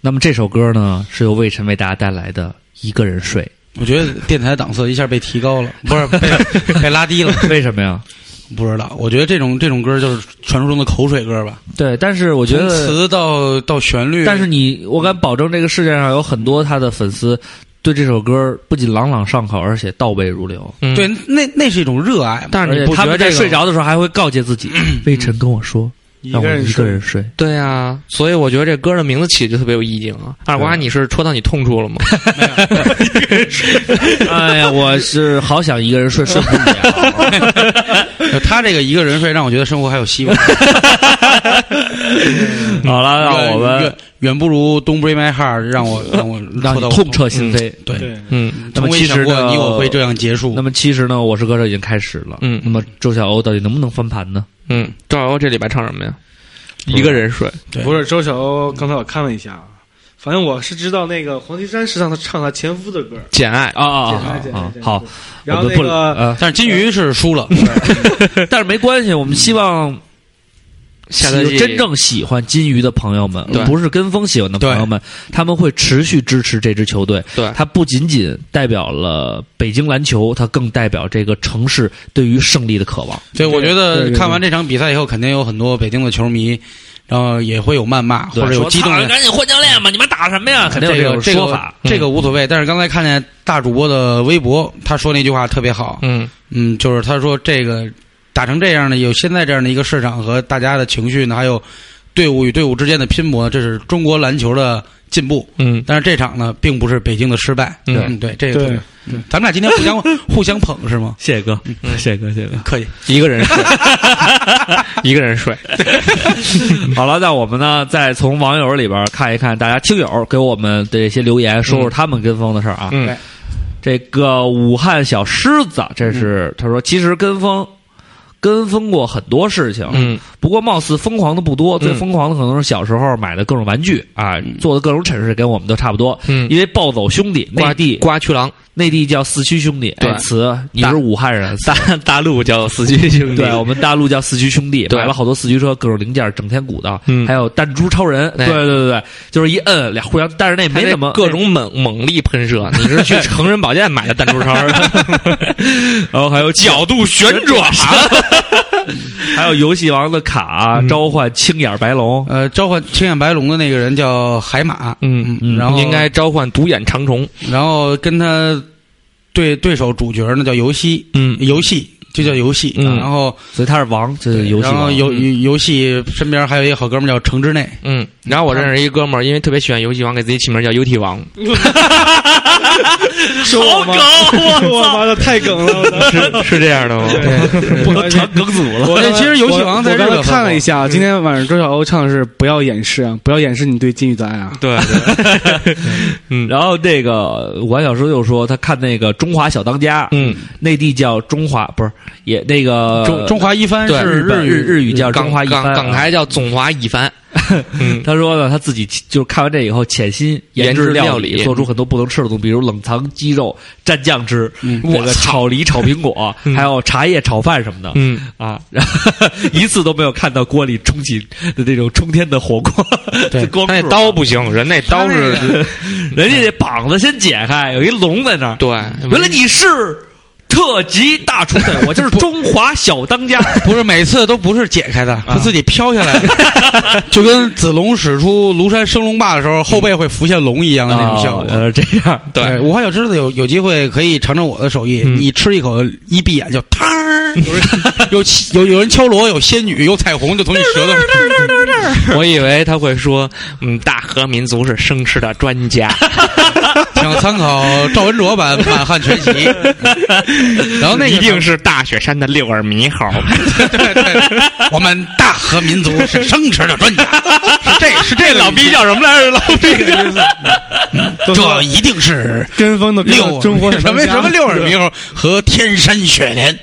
那么这首歌呢，是由魏晨为大家带来的《一个人睡我觉得电台档次一下被提高了，不是被被拉低了，》，为什么呀？不知道。我觉得这种这种歌就是传说中的口水歌吧，对，但是我觉得，词到到旋律，但是你，我敢保证，这个世界上有很多他的粉丝对这首歌不仅朗朗上口，而且倒背如流。嗯对，那那是一种热爱。但是你他们在不觉得这个睡着的时候还会告诫自己：“ 魏晨跟我说，一个人睡。对啊，所以我觉得这歌的名字起的就特别有意境啊。二瓜，你是戳到你痛处了吗？哎呀，我是好想一个人睡，睡不了。他这个一个人睡，让我觉得生活还有希望。好了，让我们远远不如《Don't Break My Heart》让我让我 让我痛彻心扉。对，嗯那么从未其实呢想过你我会这样结束。那么其实呢，我是歌手已经开始了。嗯那么周晓鸥到底能不能翻盘呢？嗯，周晓鸥这礼拜唱什么呀？一个人睡。对不是周晓鸥，刚才我看了一下，啊，反正我是知道那个黄绮珊是让他唱他前夫的歌，简爱啊啊啊好，然后那个呃，但是金鱼是输了，但是没关系，我们希望下赛季真正喜欢金鱼的朋友们，不是跟风喜欢的朋友们，他们会持续支持这支球队。对它不仅仅代表了北京篮球，它更代表这个城市对于胜利的渴望。对，我觉得看完这场比赛以后，肯定有很多北京的球迷，然后也会有谩骂或者有激动的。赶紧换教练吧！你们打什么呀？肯定有这个这个说法。这个无所谓，但是刚才看见大主播的微博，他说那句话特别好，嗯嗯，就是他说这个打成这样的，有现在这样的一个市场和大家的情绪呢，还有队伍与队伍之间的拼搏，这是中国篮球的进步。嗯但是这场呢，并不是北京的失败。嗯嗯，对，这个咱们俩今天互相 互相捧是吗？谢谢哥，谢谢哥，谢谢哥。可以。一个人睡，一个人睡。好了，那我们呢，再从网友里边看一看大家听友给我们的一些留言，说说他们跟风的事儿啊。嗯这个武汉小狮子，这是他说，其实跟风。跟风过很多事情，嗯。不过貌似疯狂的不多，最嗯疯狂的可能是小时候买的各种玩具啊，做的各种蠢事，跟我们都差不多。嗯，因为暴走兄弟，内瓜地瓜去狼，内地叫四驱兄弟，对。哎词你是武汉人，大大陆叫四驱兄弟。对我们大陆叫四驱兄弟，买了好多四驱车，各种零件，整天鼓捣，嗯。还有弹珠超人，哎。对对对对，就是一摁俩互相，但是那没它这怎么各，种猛猛力喷射，你是去成人保健买的弹珠超人？然后还有角度旋转，还有游戏王的卡召唤青眼白龙，呃，召唤青眼白龙的那个人叫海马，嗯嗯然后应该召唤独眼长虫。然后跟他对对手主角呢叫游戏，嗯。游戏就叫游戏，嗯然后所以他是王，这是游戏王。然后游游戏身边还有一个好哥们叫程之内，嗯，然后我认识一哥们儿，因为特别喜欢游戏王，给自己起名叫游戏王。说我吗？我妈的太梗了！是是这样的吗？不能传梗组了。我对其实游戏王在我刚才日本看了一下，今天晚上周晓鸥唱的是“不要掩饰啊，不要掩饰你对金宇的爱啊对，嗯，然后这个武汉小叔又说，他看那个《中华小当家》，嗯，内地叫中华，不是也那个中中华一番是日本日日语叫中港华一番。港港台叫中华一番。嗯，他说呢，他自己就是看完这以后，潜心研制料料理。做出很多不能吃的东西，比如冷藏鸡肉蘸酱汁，嗯。这个炒梨、炒苹果，嗯。还有茶叶炒饭什么的。嗯，啊，然后一次都没有看到锅里冲起的那种冲天的火光，对 光他那刀不行，人那刀是 人家那膀子先解开，有一龙在那儿。对，原来你是特级大厨，对 我就是中华小当家。不是每次都不是解开的，是自己飘下来。的，就跟子龙使出庐山升龙霸的时候，后背会浮现龙一样的那种效果。哦呃，这样。对五花小狮子有有机会可以尝尝我的手艺，嗯。你吃一口，一闭眼就汤儿，有人有有有人敲锣，有仙女，有彩虹，就从你舌头上。我以为他会说，嗯，大和民族是生吃的专家。请参考赵文卓版《满汉全席》。然后那一定是大雪山的六耳猕猴。对对，我们大和民族是生吃的专家，是这是这老逼叫什么来着？老逼，这一定是跟风的六中国什么什么六耳猕猴和天山雪莲。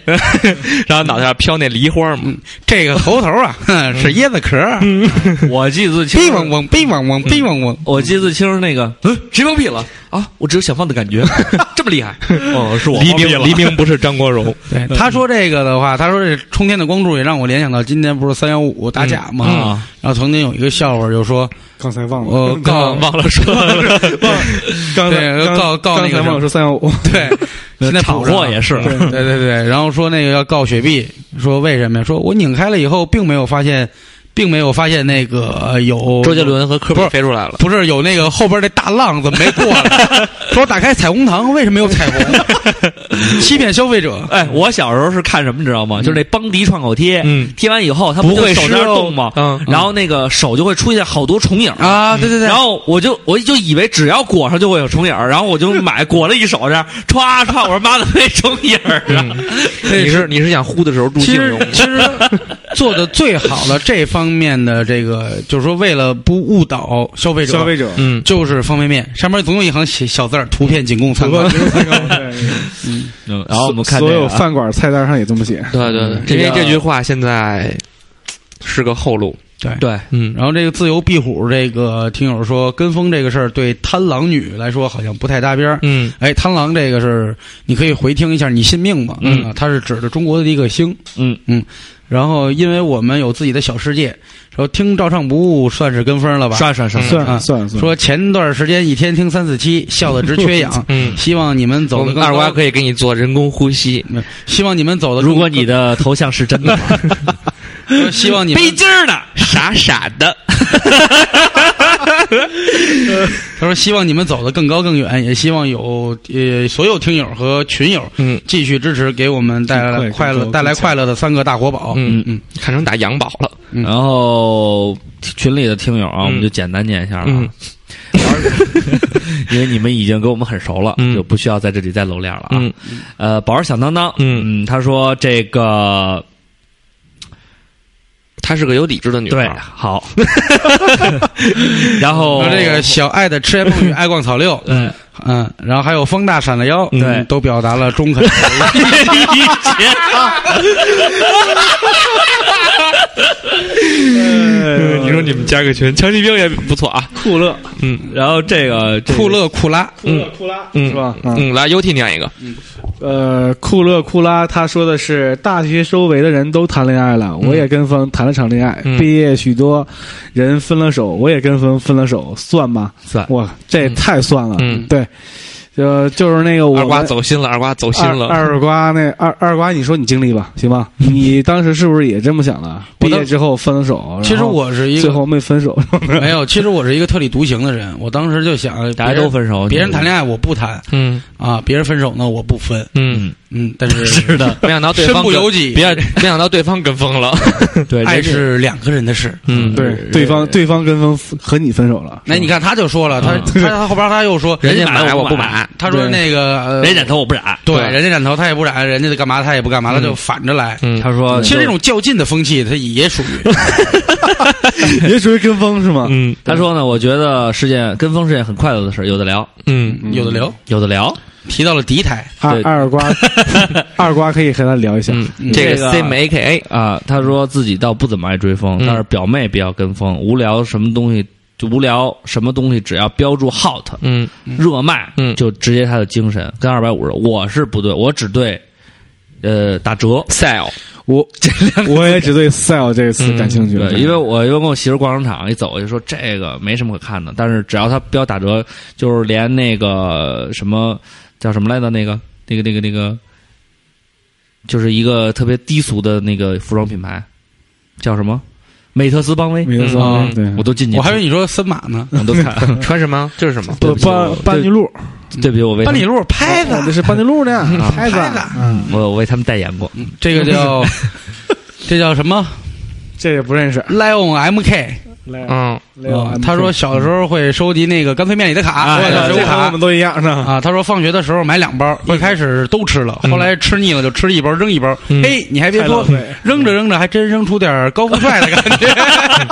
然后脑袋上飘那梨花嘛。这个猴头啊，哼是椰子壳儿，我记得最清楚，逼嗡嗡，逼嗡嗡，逼嗡嗡。我记得清楚那个，嗯，谁放屁了啊？我只有想放的感觉，这么厉害？哦，是我黎放屁了明黎明不是张国荣。对，他说这个的话，他说这冲天的光柱也让我联想到今天不是三幺五打假嘛，嗯啊然后曾经有一个笑话就说，刚才忘了，我告忘了说了，刚才告告那个忘了说三幺五，对，现在厂补货也是，对对对，然后说那个要告雪碧，说为什么呀？说我拧开了以后，并没有发现，并没有发现那个呃有周杰伦和科比不是飞出来了。不是有那个后边那大浪子没过来，说打开彩虹糖，为什么有彩虹？欺骗消费者。哎，我小时候是看什么，你知道吗？就是那邦迪创口贴，嗯贴完以后，它不会手在那儿湿哦动吗？嗯然后那个手就会出现好多重影啊，对对对，然后我就我就以为只要裹上就会有重影儿，然后我就买裹了一手这样，歘歘，我说妈的没重影儿啊！你是你是想呼的时候助其实兴用？其实做的最好的这方面的这个，就是说为了不误导消费者，消费者，嗯，就是方便面上面总有一行写小字儿，图片仅供参考。嗯。然后我们看所有饭馆菜单上也这么写，对对对，因为这句话现在是个后路。对对，嗯，然后这个自由壁虎这个听友说，跟风这个事儿对贪狼女来说好像不太搭边儿。嗯哎，贪狼这个是你可以回听一下，你信命吗？嗯啊，它是指的中国的一个星。嗯嗯，然后因为我们有自己的小世界，说听照唱不误算是跟风了吧？涮涮涮算啊算算，说前段时间一天听三四期，笑得直缺氧。嗯，希望你们走我们得更高二瓜可以给你做人工呼吸。嗯希望你们走的。如果你的头像是真的 希望你们背劲儿的，傻傻的，他说希望你们走得更高更远，也希望有呃所有听友和群友嗯。继续支持，给我们带来快快乐带来快乐的三个大活宝。嗯。嗯，看成打羊宝了。嗯。然后群里的听友啊，嗯。我们就简单念一下了。嗯。啊，因为你们已经跟我们很熟了，嗯。就不需要在这里再露脸了啊。嗯。呃，宝儿响当当，嗯。嗯，他说这个她是个有理智的女对孩。好，然后这个小爱的痴言梦语爱逛草六，嗯，嗯，然后还有风大闪了腰，对嗯都表达了中肯。你说你们加个群，强骑兵也不错啊。酷乐。嗯。然后这个这个。酷乐酷拉，酷乐酷拉嗯。是吧？嗯嗯，来 UT 念一个。呃，酷乐库拉他说的是大学周围的人都谈恋爱了，我也跟风谈了场恋爱，嗯。毕业许多人分了手，我也跟风分了手，算吗？算。哇，这也太算了。嗯。对，就就是那个我二瓜走心了，二瓜走心了。二二瓜那二二瓜，你说你经历吧，行吧？你当时是不是也这么想的？毕业之后分了手，其实我是一个最后没分手，没有，其实我是一个特立独行的人。我当时就想，大家都分手，别人谈恋爱我不谈嗯啊，别人分手呢我不分。嗯，嗯，但是 是的，没想到对方身不由己，别没想到对方跟风了。对，爱是两个人的事。嗯，对对方对方跟风和你分手了，那你看，他就说了，他他他后边他又说，人家买我不买。他说那个呃人染头我不染，对，人家染头他也不染，人家干嘛他也不干嘛，他嗯。就反着来。嗯，他说其实这种较劲的风气，他也属于。也属于跟风是吗？嗯。他说呢，我觉得是件跟风是件很快乐的事，有的聊，嗯有的聊。有的聊，提到了敌台，对。二二瓜 二瓜可以和他聊一下。嗯，这个 C M A K A 啊，他说自己倒不怎么爱追风，嗯。但是表妹比较跟风，无聊什么东西就无聊什么东西，只要标注 hot 嗯。热卖，嗯。就直接他的精神。跟二百五十，我是不对，我只对呃打折。sale 我 我也只对 sale 这个词感兴趣。了，对，因为我因为跟我媳妇逛商场一走，我就说这个没什么可看的，但是只要他标打折，就是连那个什么叫什么来着，那个那个那个那个，就是一个特别低俗的那个服装品牌，叫什么？美特斯邦威，美特斯嗯对，我都进去，我还以为你说森马呢。我都看。穿什么？这是什么？不班班尼路，对不起，我为班尼路拍子哦，这是班尼路呢，拍子我我为他们代言过。这个叫 这叫什么这个不认识。？Lion MK。来，嗯他说小的时候会收集那个干脆面里的卡，哎我的水果卡这我们。都一样呢。啊，他说放学的时候买两包，一开始都吃了，后来吃腻了就吃一包扔一包。嗯嘿，你还别说太浪费，扔着扔着还真扔出点高富帅的感觉，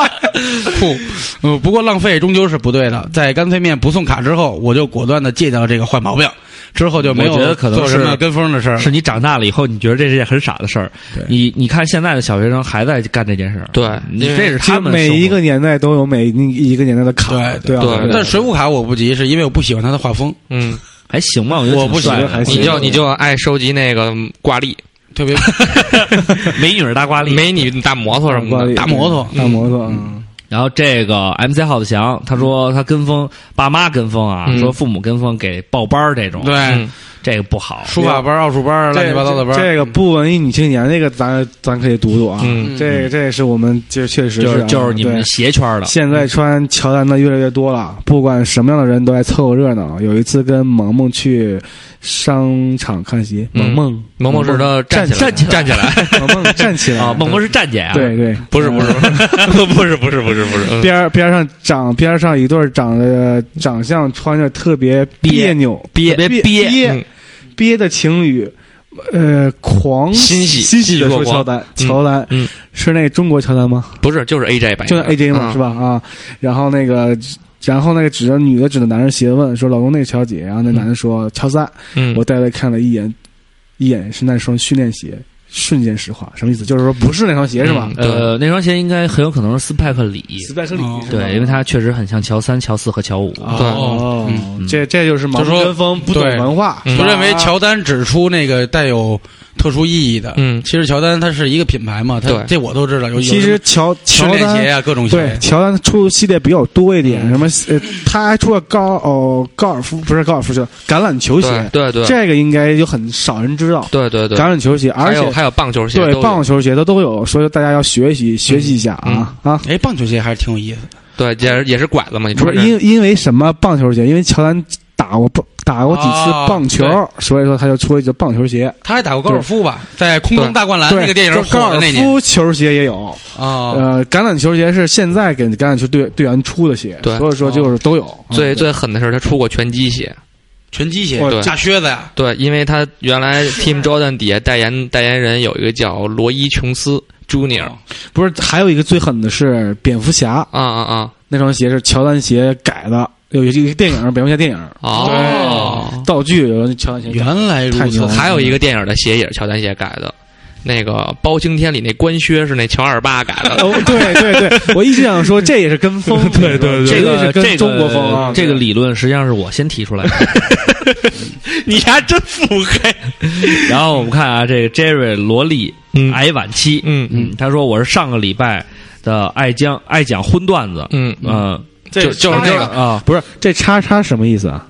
酷。嗯，不过浪费终究是不对的。在干脆面不送卡之后，我就果断的戒掉了这个坏毛病，之后就没有我觉得可能是做什么跟风的事儿。是你长大了以后，你觉得这是件很傻的事儿。你你看现在的小学生还在干这件事儿，对这是他们每一个年代都有每一个年代的卡，对对啊对但水浒卡我不急，是因为我不喜欢他的画风，嗯，还行吧，我觉得我不喜欢挺帅的还行你就你就爱收集那个挂历、特别 美女大挂历。美女大摩托什么的。大摩托。大摩托，嗯，然后这个 MC 耗子翔他说他跟风，爸妈跟风啊，嗯。说父母跟风给报班儿这种，对，嗯。这个不好。书法班、奥数班、乱七八糟的班，这个不文艺女青年，这个咱咱可以读读啊。嗯。这个这是我们这确实就是啊就是你们对。鞋圈的，现在穿乔丹的越来越多了，不管什么样的人都爱凑个热闹。有一次跟萌萌去商场看鞋，萌嗯萌萌。萌是他站起来，站起来。站起来，萌萌站起来。啊，萌萌是站姐啊，对对，不是不是不是。不是不是 不是，嗯。边儿边上长边上一对长得长相穿着特别别扭。憋憋。憋憋的情侣，呃，狂欣喜欣喜的说乔丹，乔丹。嗯。是那中国乔丹吗？不是就是 AJ 版，就是 AJ 嘛，嗯。是吧？啊，然后那个，然后那个指着女的指着男人鞋问说：“老公，那个乔姐。”然后那男的说：“乔三。”嗯，我带来看了一眼，一眼是那双训练鞋，瞬间石化，什么意思？就是说不是那双鞋是吧？嗯呃，那双鞋应该很有可能是斯派克里，斯派克里哦对，因为它确实很像乔三、乔四和乔五。对哦嗯，这这就是盲跟风，不懂文化，嗯就认为乔丹指出那个带有特殊意义的。嗯其实乔丹它是一个品牌嘛，它对这我都知道。有其实乔乔丹鞋啊，各种鞋对。乔丹出系列比较多一点，嗯什么呃，他还出了高哦高尔夫不是高尔夫球橄榄球鞋，对对对这个应该有很少人知道。对对对，橄榄球鞋，而且还有棒球鞋，对棒球鞋的都有，所以大家要学习学习一下啊啊！哎，棒球鞋还是挺有意思的。对也是也是拐子嘛，你不是因因为什么棒球鞋？因为乔丹打过棒打过几次哦棒球，所以说他就出了一只棒球鞋。他还打过高尔夫吧，在空中大灌篮，那个电影就高尔火的那年。夫球鞋也有，啊。呃，橄榄球鞋是现在给橄榄球队队员出的鞋，对。所以说就是都有。最最狠的是他出过拳击鞋，拳击鞋。对。下靴子呀，对，因为他原来 Team Jordan 底下代言代言人有一个叫罗伊琼斯 Junior 不是还有一个最狠的是蝙蝠侠。啊啊啊。那双鞋是乔丹鞋改的，有一个电影蝙蝠侠电影。哦，道具有乔丹鞋。原来如此。还有一个电影的鞋也是乔丹鞋改的，那个《包青天》里那官靴是那乔二八改的。哦，对对对，我一直想说这也是跟风，对对对这个是这个跟中国风啊，这个理论实际上是我先提出来的。你还真腹黑。然后我们看啊，这个 Jerry 罗莉嗯。癌晚期，嗯。嗯，他说我是上个礼拜的爱讲爱讲荤段子，嗯。嗯，这就就是那个啊，不是这叉叉什么意思啊？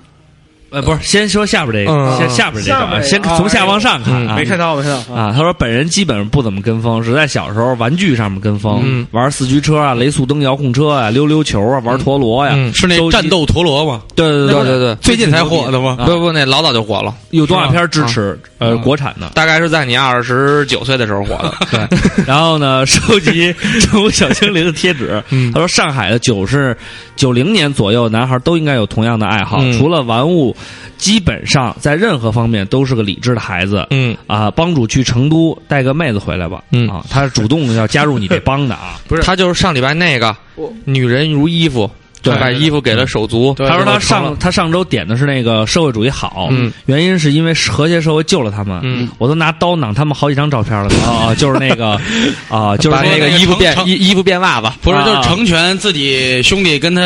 呃，不是，先说下边这个，下边这个啊，下边这个先从下往上看没看到，没看到。啊，他说本人基本上不怎么跟风，只在小时候玩具上面跟风，嗯。玩四驱车啊、雷速登遥控车啊、溜溜球啊、玩陀螺呀，嗯。是那战斗陀螺吗？对对对对对对，最近才火的吗？啊。不不，那老早就火了，有动画片支持，呃，啊国产的。大概是在你二十九岁的时候火的。对，然后呢，收集 宠物小精灵的贴纸。嗯。他说，上海的九是九零年左右男孩都应该有同样的爱好，嗯除了玩物，基本上在任何方面都是个理智的孩子。嗯啊，帮主去成都带个妹子回来吧。嗯啊，他是主动要加入你这帮的啊。不是，他就是上礼拜那个女人如衣服，对他把衣服给了手足。他说他上他上周点的是那个社会主义好，嗯原因是因为和谐社会救了他们。嗯，我都拿刀攮他们好几张照片了啊 啊，就是那个 啊，就是那个衣服变衣衣服变袜子。不是，啊就是成全自己兄弟跟他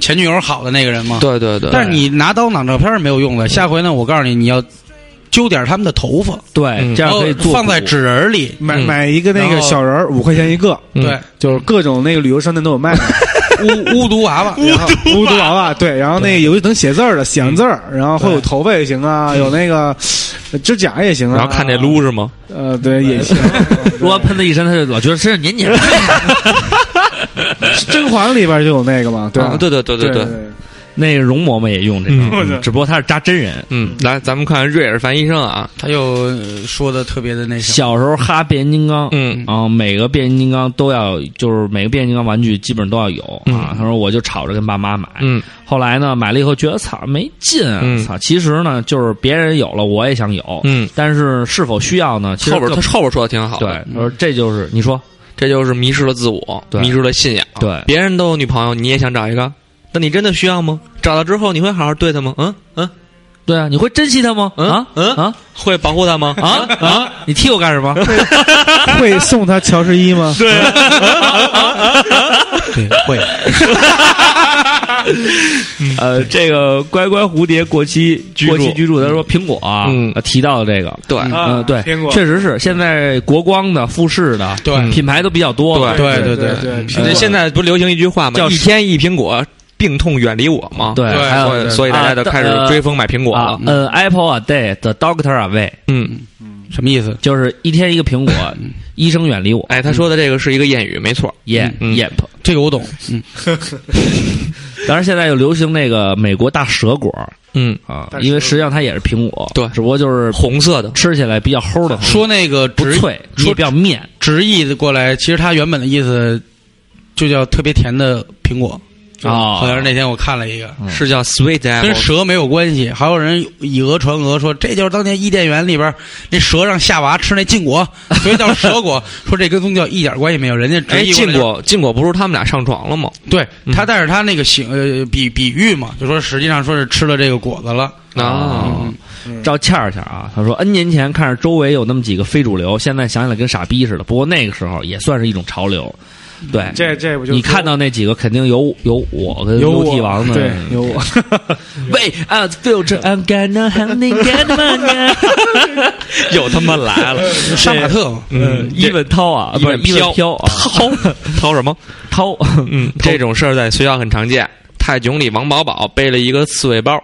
前女友好的那个人吗？。对对对，但是你拿刀攮照片是没有用的，下回呢，我告诉你，你要揪点他们的头发，对，嗯这样可以做放在纸人里。买嗯买一个那个小人儿，五块钱一个，嗯对，就是各种那个旅游商店都有卖的。巫巫毒娃娃，然后巫毒娃娃，对，然后那个有能写字儿的，写上字儿，然后会有头发也行啊，有那个呃指甲也行啊。然后看那，撸是吗？呃，对，也行。如果喷他一身，他就老觉得身上黏黏的。甄嬛里边就有那个嘛，对吧啊？对对对对对。那个容嬷嬷也用这个，只不过他是扎真人。嗯，来，咱们看瑞尔凡医生啊，他又呃说的特别的那什么，小时候哈变形金刚，嗯啊，每个变形金刚都要，就是每个变形金刚玩具基本上都要有啊。嗯他说我就吵着跟爸妈买，嗯后来呢买了以后觉得操没劲啊，嗯操！其实呢就是别人有了我也想有，嗯，但是是否需要呢？其实后边更他后边说的挺好对的，，他说这就是你说这就是迷失了自我，对迷失了信仰。对别人都有女朋友，你也想找一个？那你真的需要吗？找到之后，你会好好对他吗？嗯？嗯？对啊，你会珍惜他吗？嗯？啊？嗯？啊？会保护他吗？啊？啊！你踢我干什么？会 送他乔十一吗？对。会，呃，这个乖乖蝴蝶过期居住。过期居住，他说苹果啊，提到的这个，对，嗯，对，苹果。确实是现在国光的、富士的，对。品牌都比较多了，对对对对，现在不是流行一句话吗？叫一天一苹果，病痛远离我嘛？对，还有所以大家就开始追风买苹果啊了。，呃，Apple a day, the doctor away，嗯，什么意思？就是一天一个苹果，医生远离我。哎，他说的这个是一个谚语，没错。耶嗯耶，这个我懂。嗯，当然现在又流行那个美国大蛇果嗯，啊因为实际上它也是苹果，对只不过就是红色的。吃起来比较齁的，说那个直不脆，说也比较面。直译过来，其实它原本的意思就叫特别甜的苹果。哦好像是那天我看了一个，是叫 sweet 跟 apple，蛇没有关系。还有人以讹传讹说这就是当年伊甸园里边那蛇让夏娃吃那禁果，所以叫蛇果。说这跟宗教一点关系没有，人家直哎，禁果禁果不是他们俩上床了吗？对嗯他，但是他那个形呃比比喻嘛，就说实际上说是吃了这个果子了。啊，照倩儿倩儿啊，他说 N 年前看着周围有那么几个非主流，现在想起来跟傻逼似的。不过那个时候也算是一种潮流。对，这这不就你看到那几个肯定有有我跟有我王的，对有我，喂啊，filter I'm gonna honey get money，又他妈来了，杀马特，嗯，伊文涛啊，不是伊伊文文飘啊，掏掏什么？涛，嗯，这种事儿在学校很常见。泰囧里王宝宝背了一个刺猬包，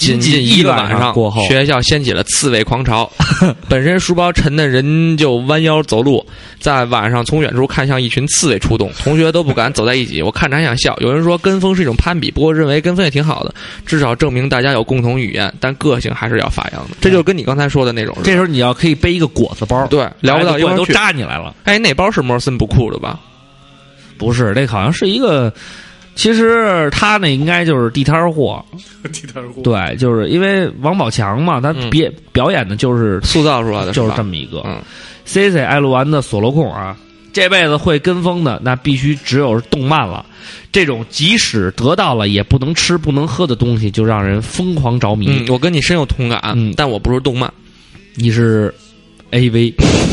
仅仅一个晚上过后学校掀起了刺猬狂潮。本身书包沉的人就弯腰走路，在晚上从远处看向一群刺猬出动，同学都不敢走在一起。我看着还想笑。有人说跟风是一种攀比，不过认为跟风也挺好的，至少证明大家有共同语言，但个性还是要发扬的。这就是跟你刚才说的那种。这时候你要可以背一个果子包，对聊不到一块儿都。扎你来了。哎，那包是摩尔森不酷的吧？不是，这好像是一个，其实他那应该就是地摊儿货，地摊货，对，就是因为王宝强嘛，他嗯别表演的就是塑造出来的就是这么一个。嗯 C C 爱录完的索罗控啊，这辈子会跟风的，那必须只有动漫了。这种即使得到了也不能吃不能喝的东西，就让人疯狂着迷。嗯，我跟你深有同感，嗯但我不是动漫。你是 A V，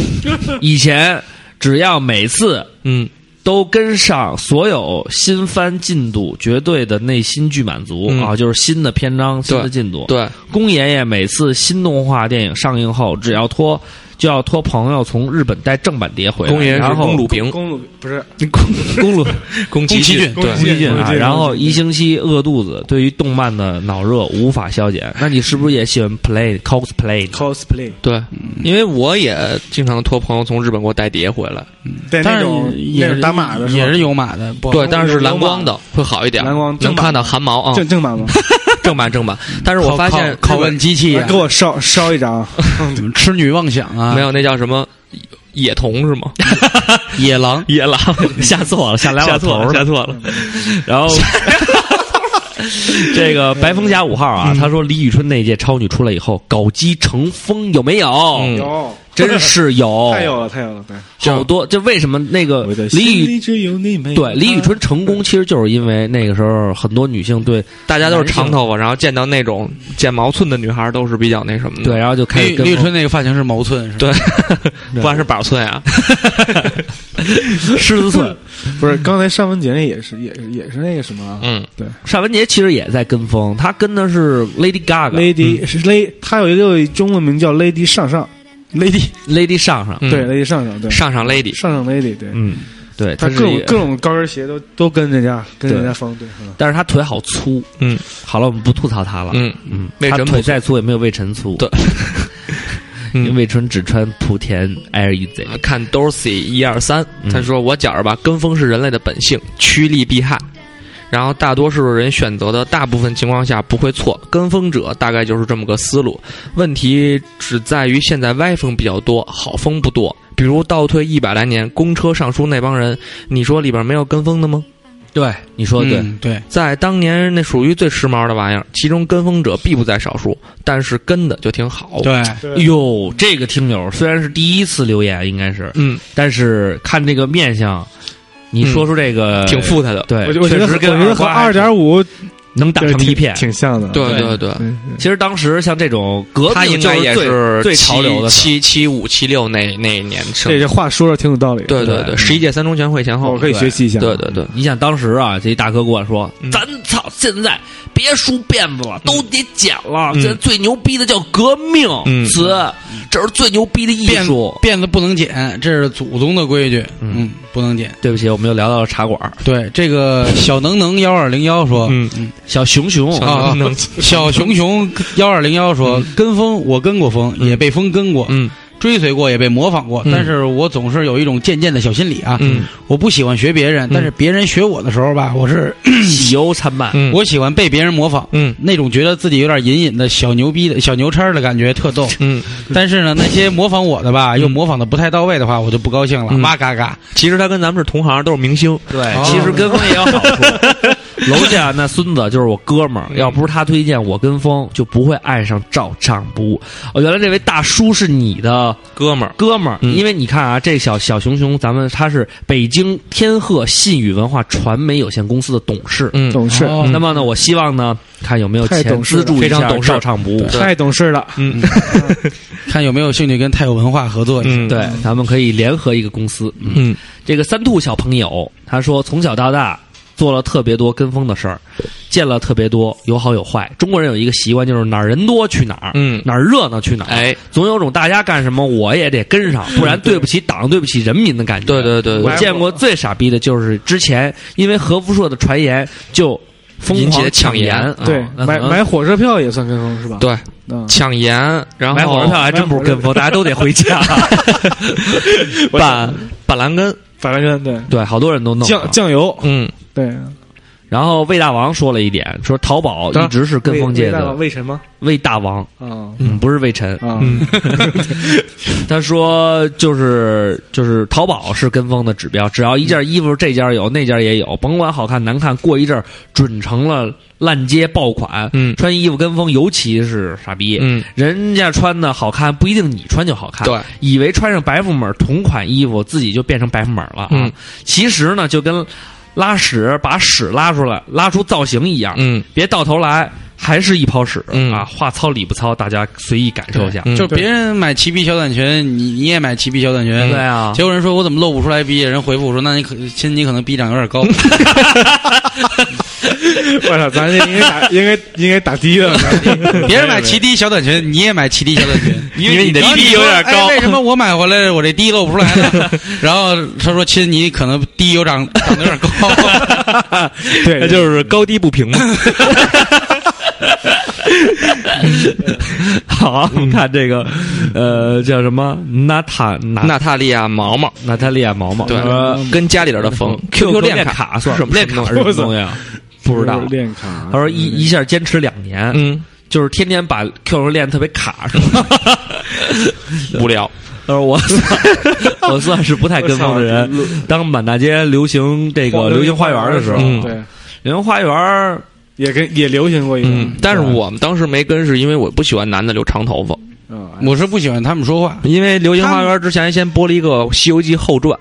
以前只要每次嗯都跟上所有新番进度，绝对的内心巨满足、嗯啊！就是新的篇章、新的进度。对，宫爷爷每次新动画电影上映后，只要托就要托朋友从日本带正版碟回来，宫爷是然后公路平，公路不是。公路宫崎骏宫对。宫崎骏然后一星期饿肚子，对于动漫的脑热无法消减。那你是不是也喜欢 play cosplay？cosplay，对，因为我也经常托朋友从日本给我带碟回来，但是对那种也是打码的也是有码的，对，但是是蓝光的会好一点，蓝光能看到汗毛啊，正正版吗？正版正版。但是我发现拷拷问机器啊给我烧烧一张，怎么痴女妄想啊？没有那叫什么野童是吗？野狼，野狼，下错了，下两老下错了，下。错了。然后这个白风侠五号啊，他说李宇春那届超女出来以后，搞基成风有没有？嗯有，真 是有，太有了，太有了，对。好多。就为什么那个李宇心里只有你没有对李宇春成功，其实就是因为那个时候很多女性对大家都是长头发，然后见到那种剪毛寸的女孩都是比较那什么的，对，然后就开始李李宇春那个发型是毛寸，是吧？对，不然是板寸啊。狮子寸。不是刚才尚雯婕那也是也是也是那个什么嗯，对，尚雯婕其实也在跟风，她跟的是 Lady Gaga。，Lady 是 Lady，她有一个中文名叫 Lady 上上 Lady Lady 上上，嗯对，Lady 上上对，上上 lady，上上 Lady 对，嗯，对，他各种各种高跟鞋都都跟人家跟人家风对，嗯但是他腿好粗。嗯好了，我们不吐槽他了。嗯，嗯，她魏晨腿再粗也没有魏晨粗。对 因为嗯。魏晨只穿莆田 Air Easy。看 Dorsey 一二三，嗯他说我觉着吧，跟风是人类的本性，趋利避害。然后大多数人选择的大部分情况下不会错，跟风者大概就是这么个思路。问题只在于现在歪风比较多，好风不多。比如倒退一百来年，公车上书那帮人，你说里边没有跟风的吗？对，你说的对。嗯对，在当年那属于最时髦的玩意儿，其中跟风者必不在少数，但是跟的就挺好。，对，哎呦，这个听友虽然是第一次留言，应该是，嗯，但是看这个面相，你说出这个、挺富态的。对，我觉得确实跟我觉得和二点五能打成一片。挺像的。对对对，嗯其实当时像这种革他命应该也就是最潮流的七七五七六那那一年生这。这话说的挺有道理。对对对，十一届三中全会前后，我可以学习一下。对对对，你想当时啊，这一大哥跟我说：“嗯咱操，现在别梳辫子了，都得剪了。嗯这最牛逼的叫革命嗯词，这是最牛逼的艺术。辫子不能剪，这是祖宗的规矩。嗯，不能点。对不起，我们又聊到了茶馆。对，这个 小能能幺二零幺说，嗯。嗯小熊熊小啊小熊熊幺二零幺说，跟风我跟过风，也被风跟过，嗯追随过，也被模仿过，嗯但是我总是有一种渐渐的小心理啊，嗯我不喜欢学别人，但是别人学我的时候吧，我是喜忧参半。嗯，我喜欢被别人模仿。嗯那种觉得自己有点隐隐的小牛逼的小牛叉的感觉特逗，嗯，但是呢，那些模仿我的吧，又模仿的不太到位的话，我就不高兴了，嗯哇嘎嘎。其实他跟咱们是同行，都是明星。对，哦其实跟风也有好处。楼下那孙子就是我哥们儿，要不是他推荐我跟风，就不会爱上照唱不误。哦，原来这位大叔是你的哥们儿，哥们儿，嗯因为你看啊，这小小熊熊，咱们他是北京天鹤信宇文化传媒有限公司的董事。嗯，懂事，哦那么呢，我希望呢，看有没有钱资助一下非常懂事照唱不误。太懂事了。嗯 看有没有兴趣跟太有文化合作一下。嗯，对，咱们可以联合一个公司。嗯这个三兔小朋友他说，从小到大做了特别多跟风的事儿，见了特别多有好有坏。中国人有一个习惯，就是哪儿人多去哪儿，嗯，哪儿热闹去哪儿。哎，总有种大家干什么我也得跟上，不然对不起党、对不起人民的感觉。对对对对，我见过最傻逼的就是之前因为核辐射的传言就疯引起抢抢言啊对，买买火车票也算跟风是吧？对嗯，抢盐，然后买火车票还真不是跟风，大家都得回家。板板蓝根，板蓝根对，对，好多人都弄酱。酱油嗯对，然后魏大王说了一点，说淘宝一直是跟风界的魏什么魏大王，啊嗯，不是魏晨。啊？他说就是就是淘宝是跟风的指标，只要一件衣服这家有那家也有，甭管好看难看，过一阵儿准成了烂街爆款。嗯穿衣服跟风，尤其是傻逼。嗯，人家穿的好看，不一定你穿就好看。对，以为穿上白富美同款衣服，自己就变成白富美了啊！嗯其实呢，就跟拉屎把屎拉出来，拉出造型一样。嗯别到头来还是一泡屎、嗯啊！话糙理不糙，大家随意感受一下。嗯就是别人买齐逼小短裙，你你也买齐逼小短裙，对啊，结果人说我怎么露不出来逼？人回复我说那你可亲你可能逼长有点高。我操，咱这应该打应该应该打的了。别人买齐低小短裙，你也买齐低小短裙，因为你的然后低有点高哎为什么我买回来我这低露不出来呢？然后他说亲，你可能低有长长得有点高。对，那就是高低不平嘛。好，我们看这个，呃，叫什么？娜塔娜娜塔莉亚毛毛，娜塔莉亚毛毛，对说，跟家里边的缝 QQ 练练卡算什么练卡是什么东西啊？不知道。练卡。他说一一下坚持两年，嗯，就是天天把 QQ 练特别卡，是吗？无聊。他说我算 我算是不太跟风的人。当满大街流行这个流星花园的时候，嗯对，流星花园也跟也流行过一嗯个，，但是我们当时没跟，是因为我不喜欢男的留长头发，嗯，我是不喜欢他们说话，因为流星花园之前先播了一个《西游记后传》，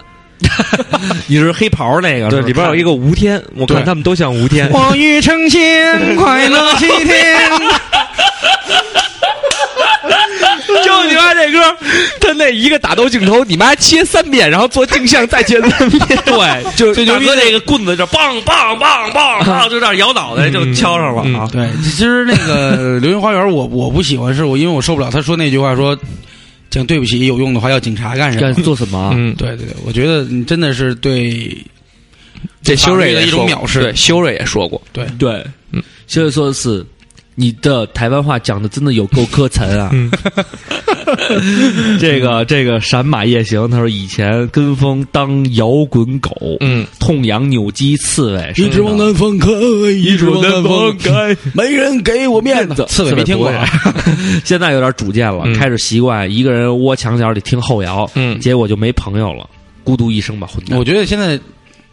你是黑袍那个，对，里边有一个个吴天，我看他们都像吴天。我欲成仙，快乐七天。就你妈这歌，他那一个打斗镜头，你妈切三遍，然后做镜像再切三遍。对，就最牛逼的大哥那个棍子这梆梆梆梆梆，就这样摇脑袋就敲上了啊！对，其实那个《流星花园》我我不喜欢，是我因为我受不了他说那句话说讲对不起有用的话要警察干什干么？做什么啊？嗯，对对对，我觉得你真的是对这修睿的一种藐视对，修睿也说过，对对，嗯，修睿说的是你的台湾话讲的真的有够磕碜啊！嗯 这个这个闪马夜行，他说以前跟风当摇滚狗，嗯，痛痒扭机刺猬，一直往南方开，一直往南方，开。没人给我面子。刺猬没听过啊？现在有点主见了，嗯开始习惯一个人窝墙角里听后摇，嗯结果就没朋友了，孤独一生吧，混蛋我。觉得现在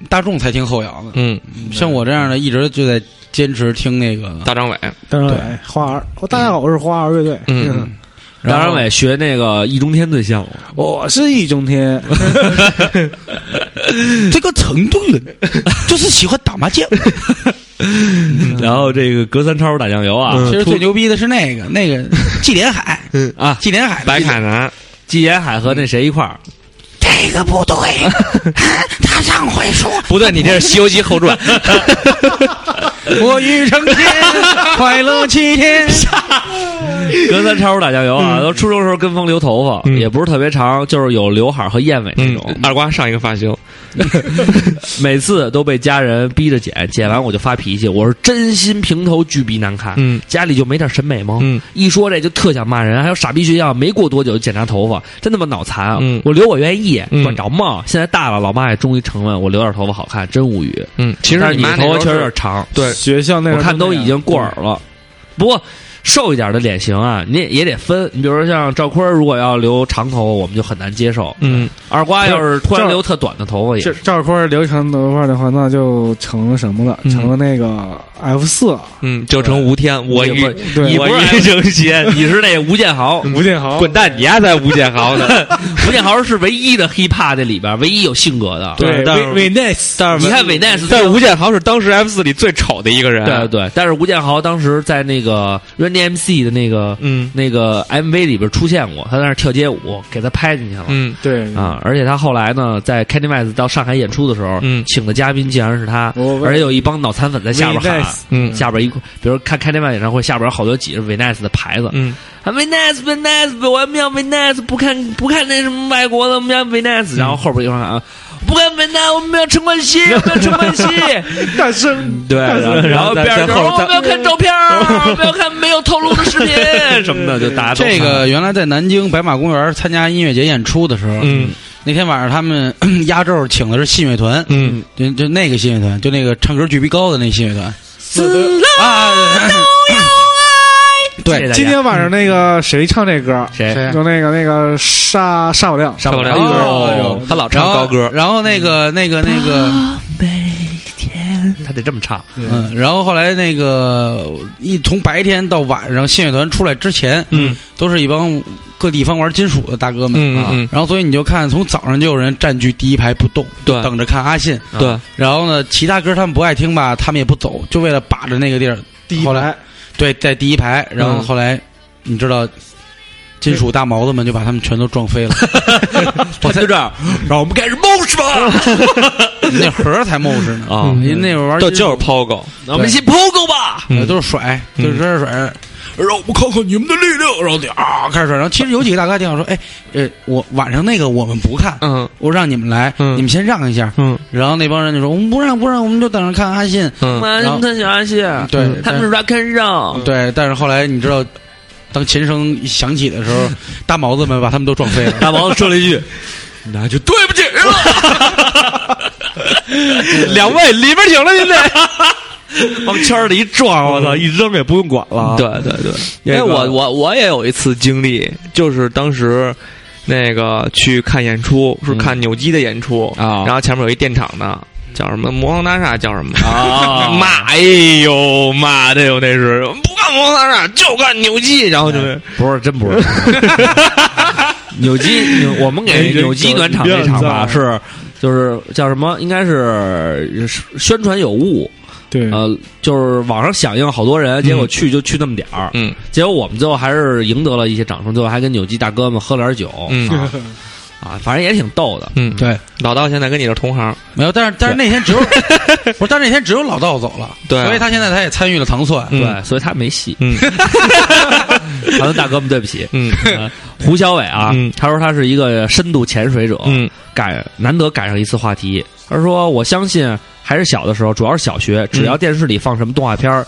大众才听后摇呢，嗯，像我这样的一直就在坚持听那个。大张伟，大张伟花儿，我大家好，我是花儿乐队。嗯，大张伟学那个易中天最像。了，我是易中天，这个成都人就是喜欢打麻将。然后这个隔三差五打酱油啊，其实最牛逼的是那个那个纪连海，啊，纪连海白凯南，纪连海和那谁一块儿，这个 不对，他上回说不对，你这是《西游记后传》我欲成仙，快乐七天。隔三差五打酱油啊。都初中时候跟风留头发，嗯也不是特别长，就是有刘海和燕尾那嗯种。，二瓜上一个发型，每次都被家人逼着剪，剪完我就发脾气，我是真心平头巨逼难看。嗯家里就没点审美吗？嗯一说这就特想骂人，还有傻逼学校，没过多久就检查头发，真他妈脑残啊！嗯我留我愿意，嗯管着吗？现在大了，老妈也终于承认我留点头发好看，真无语。嗯，其实你头发确实有点长，对，学校那我看都已经过耳了。不过瘦一点的脸型啊，你也也得分。你比如说像赵坤，如果要留长头发，我们就很难接受。嗯二瓜要是突然留特短的头发也这赵坤留长头发的话，那就成了什么了？嗯成了那个 F 四。嗯，就成吴天，我也与不对我你不是与成仙，你是那吴建豪，吴建豪，滚蛋，你丫在吴建豪呢？吴建豪是唯一的 hiphop 这里边唯一有性格的。对但是韦韦 nice，但是你看韦奈斯，但是吴建豪是当时 F 四里最丑的一个人，对对，但是吴建豪当时在那个 Run DMC 的那个嗯。那个 MV 里边出现过，他在那儿跳街舞，给他拍进去了。嗯对。啊！而且他后来呢，在 Candy West 到上海演出的时候，嗯。请的嘉宾竟然是他，我而且有一帮脑残粉在下边喊嗯。下边一，比如看 Candy West 演唱会，下边有好多挤着 v Nice 的牌子，嗯。啊 v Nice v Nice，我们要 v Nice，不看不看那什么外国的，我们要 v Nice，然后后边一会儿喊啊。不看 v Nice，我们要陈冠希，我们要陈冠希，大声，对，然后边上说我们要看照片我们要看没有透露的视频。什么的，就大家都这个原来在南京白马公园参加音乐节演出的时候，嗯。那天晚上他们 压轴请的是信乐团，嗯。就就那个信乐团，就那个唱歌巨逼高的那信乐团。啊，对今天晚上那个谁唱这歌？谁？谁就那个那个沙沙宝亮，上不了哎哎呦呦，他老唱高歌，然后那个那个那个，他得这么唱，嗯，然后后来那个一从白天到晚上，信乐团出来之前，嗯，都是一帮各地方玩金属的大哥们啊。然后所以你就看从早上就有人占据第一排不动，对。等着看阿信，对，然后呢，其他歌他们不爱听吧，他们也不走，就为了把着那个地儿。后来第一排，对，在第一排，然后嗯。后来，你知道，金属大毛子们就把他们全都撞飞了。我就这样，让我们开始 mosh 吧，那盒儿才 mosh 呢。啊。因为那会儿玩金属就就是 POGO，我们一起 pogo 吧。呃都是甩，就是这甩。让我们看看你们的力量，然后就啊开始甩。然后其实有几个大哥电话说，哎，呃，我晚上那个我们不看，嗯我让你们来，嗯你们先让一下。嗯然后那帮人就说，我们不让不让，我们就等着看阿信。嗯妈，你们特喜欢阿信，对，他们是 rock and roll，对，但是后来你知道，当琴声响起的时候，大毛子们把他们都撞飞了。大毛子说了一句：“ 那就对不起了。两位里边请了，您得。” 往圈里一撞，我操，一扔也不用管了。对对对，因为我我我也有一次经历，就是当时那个去看演出，是看扭机的演出啊然后前面有一电厂的，叫什么魔方大厦，叫什么啊 骂，哎呦骂的哟，那是不干魔方大厦就干扭机，然后就是不是，真不是。扭机，扭我们给扭机暖场那场吧，是就是叫什么？应该是宣传有误，对，呃，就是网上响应好多人，结果去就去那么点儿，嗯。结果我们最后还是赢得了一些掌声，最后还跟扭机大哥们喝了点酒，嗯。啊啊，反正也挺逗的。嗯，对，老道现在跟你是同行，没有，但是但是那天只有 不是，但是那天只有老道走了，对啊。所以他现在他也参与了糖蒜。嗯。对，所以他没戏。嗯 好的，大哥们，对不起。嗯啊胡小伟啊，嗯他说他是一个深度潜水者，嗯赶难得赶上一次话题。他说：“我相信还是小的时候，主要是小学，只要电视里放什么动画片儿，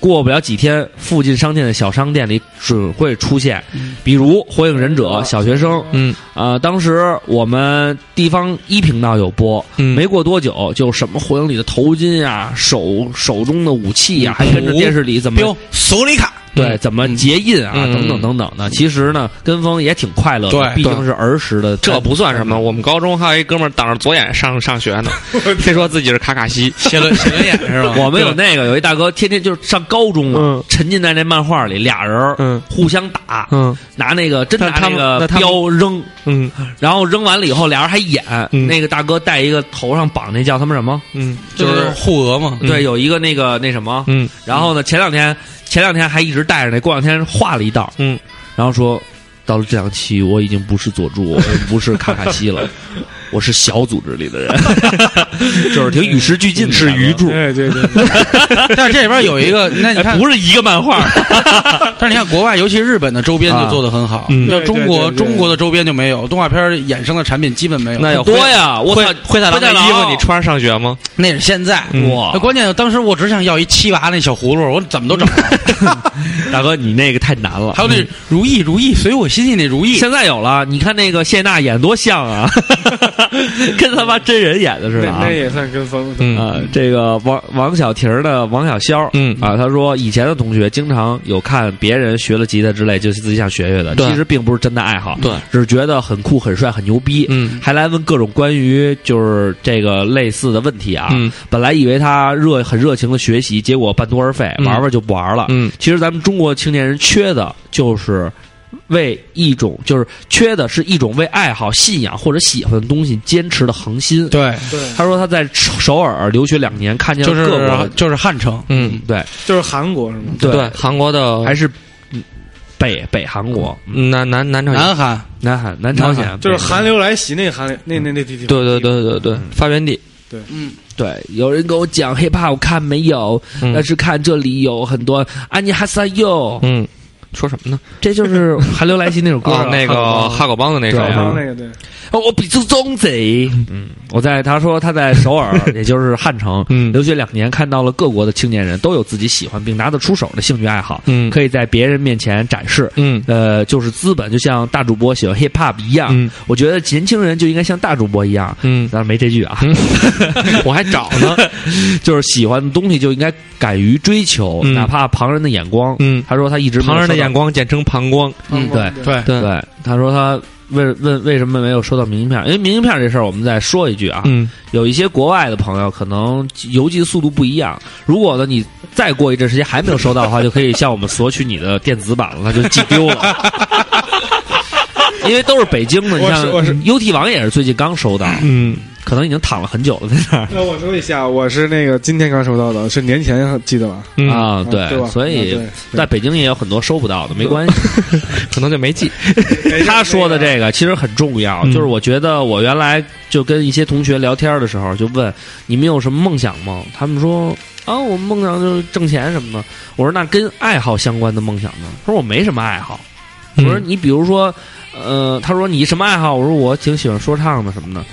过不了几天，附近商店的小商店里准会出现，比如《火影忍者》小学生。嗯呃，当时我们地方一频道有播，嗯，没过多久，就什么火影里的头巾呀、手手中的武器呀、还跟着电视里怎么标索里卡，对，怎么结印啊，嗯等等等等的。其实呢，跟风也挺快乐的，对毕竟是儿时的，这不算什么。我们高中还有一哥们儿挡着左眼上上学呢，非说自己是卡卡西。写了写了眼是吧？我们有那个有一大哥，天天就是上高中嘛，嗯沉浸在那漫画里，俩人互相打，嗯拿那个真拿那个镖扔，嗯然后扔完了以后，俩人还演。嗯那个大哥戴一个头上绑那叫他们什么？嗯就是护额嘛。嗯对，有一个那个那什么。嗯然后呢，前两天前两天还一直戴着那，过两天画了一道，嗯，然后说到了这两期，我已经不是佐助，我不是卡卡西了。我是小组织里的人，就是挺与时俱进的，是鱼柱哎，对对对，但是这里边有一个，那你哎，看，不是一个漫画，但是你看国外，尤其日本的周边就做的很好。嗯要中国中国的周边就没有，动画片衍生的产品基本没有。那有多呀！我灰操，灰太狼的衣服你穿上上学吗？那是现在。嗯哇那，关键当时我只想要一七娃那小葫芦，我怎么都找不着。大哥，你那个太难了。还有那如意如意随我心意那如意，现在有了，你看那个谢娜演多像啊，跟他妈真人演的似的啊那那。也算跟风。嗯啊，这个王王小婷儿的王小潇，嗯啊，他说以前的同学经常有看别人学了吉他之类，就是自己想学学的，其实并不是真的爱好，对，只是觉得很酷、很帅、很牛逼，嗯还来问各种关于就是这个类似的问题啊。嗯本来以为他热很热情的学习，结果半途而废，嗯玩玩就不玩了。嗯其实咱们中国青年人缺的就是为一种，就是缺的是一种为爱好、信仰或者喜欢的东西坚持的恒心。对，对，他说他在首尔留学两年，看见了就是各国的就是汉城。嗯，对。就是韩国是吗？对，韩国的还是嗯北北韩国、嗯。南南南朝鲜，南韩。南韩、南朝鲜，就是韩流来袭那个韩流，那那那地地方。对对对对对，发源地，对。嗯，对，有人跟我讲 hiphop 我看没有，嗯。但是看这里有很多安妮哈萨哟，嗯，说什么呢？这就是 韩流来袭那首歌啊，那个哈狗帮的那个对，哦我比出宗贼。嗯，我在他说他在首尔，也就是汉城，嗯留学两年，看到了各国的青年人都有自己喜欢并拿得出手的兴趣爱好，嗯可以在别人面前展示。嗯呃，就是资本，就像大主播喜欢 hip hop 一样，嗯我觉得年轻人就应该像大主播一样。嗯，当然没这句啊，我还找呢。就是喜欢的东西就应该敢于追求，嗯哪怕旁人的眼光。嗯，他说他一直旁人的眼光简称膀光。嗯对对，对，对，他说他问问为什么没有收到明信片？因为明信片这事儿，我们再说一句啊，嗯有一些国外的朋友可能邮寄速度不一样。如果呢你再过一阵时间还没有收到的话，就可以向我们索取你的电子版了，那就寄丢了。因为都是北京的，你像 UT 网也是最近刚收到，嗯可能已经躺了很久了在那儿 那我说一下，我是那个今天刚收到的，是年前记得吧？嗯，啊，对吧？所以啊在北京也有很多收不到的，没关系。可能就没记。他说的这个其实很重要，嗯就是我觉得我原来就跟一些同学聊天的时候，就问你们有什么梦想吗？他们说啊，我梦想就是挣钱什么的。我说那跟爱好相关的梦想呢？他说我没什么爱好。我说你比如说，呃，他说你什么爱好？我说我挺喜欢说唱的什么的。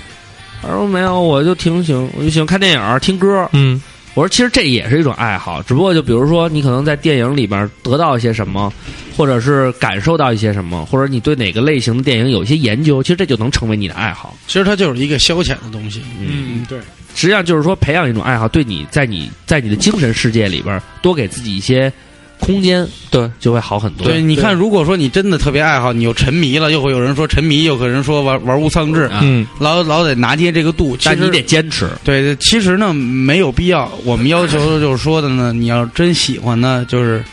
他说没有，我就挺喜欢，我就喜欢看电影、听歌。嗯我说其实这也是一种爱好，只不过就比如说你可能在电影里边得到一些什么，或者是感受到一些什么，或者你对哪个类型的电影有一些研究，其实这就能成为你的爱好。其实它就是一个消遣的东西。嗯，对，实际上就是说培养一种爱好，对你在你在你的精神世界里边多给自己一些空间，对，就会好很多。对，你看，如果说你真的特别爱好，你又沉迷了，又会有人说沉迷，又有人说玩玩物丧志，啊嗯老老得拿捏这个度。但你得坚持。对，其实呢没有必要。我们要求就是说的呢，你要真喜欢呢，就是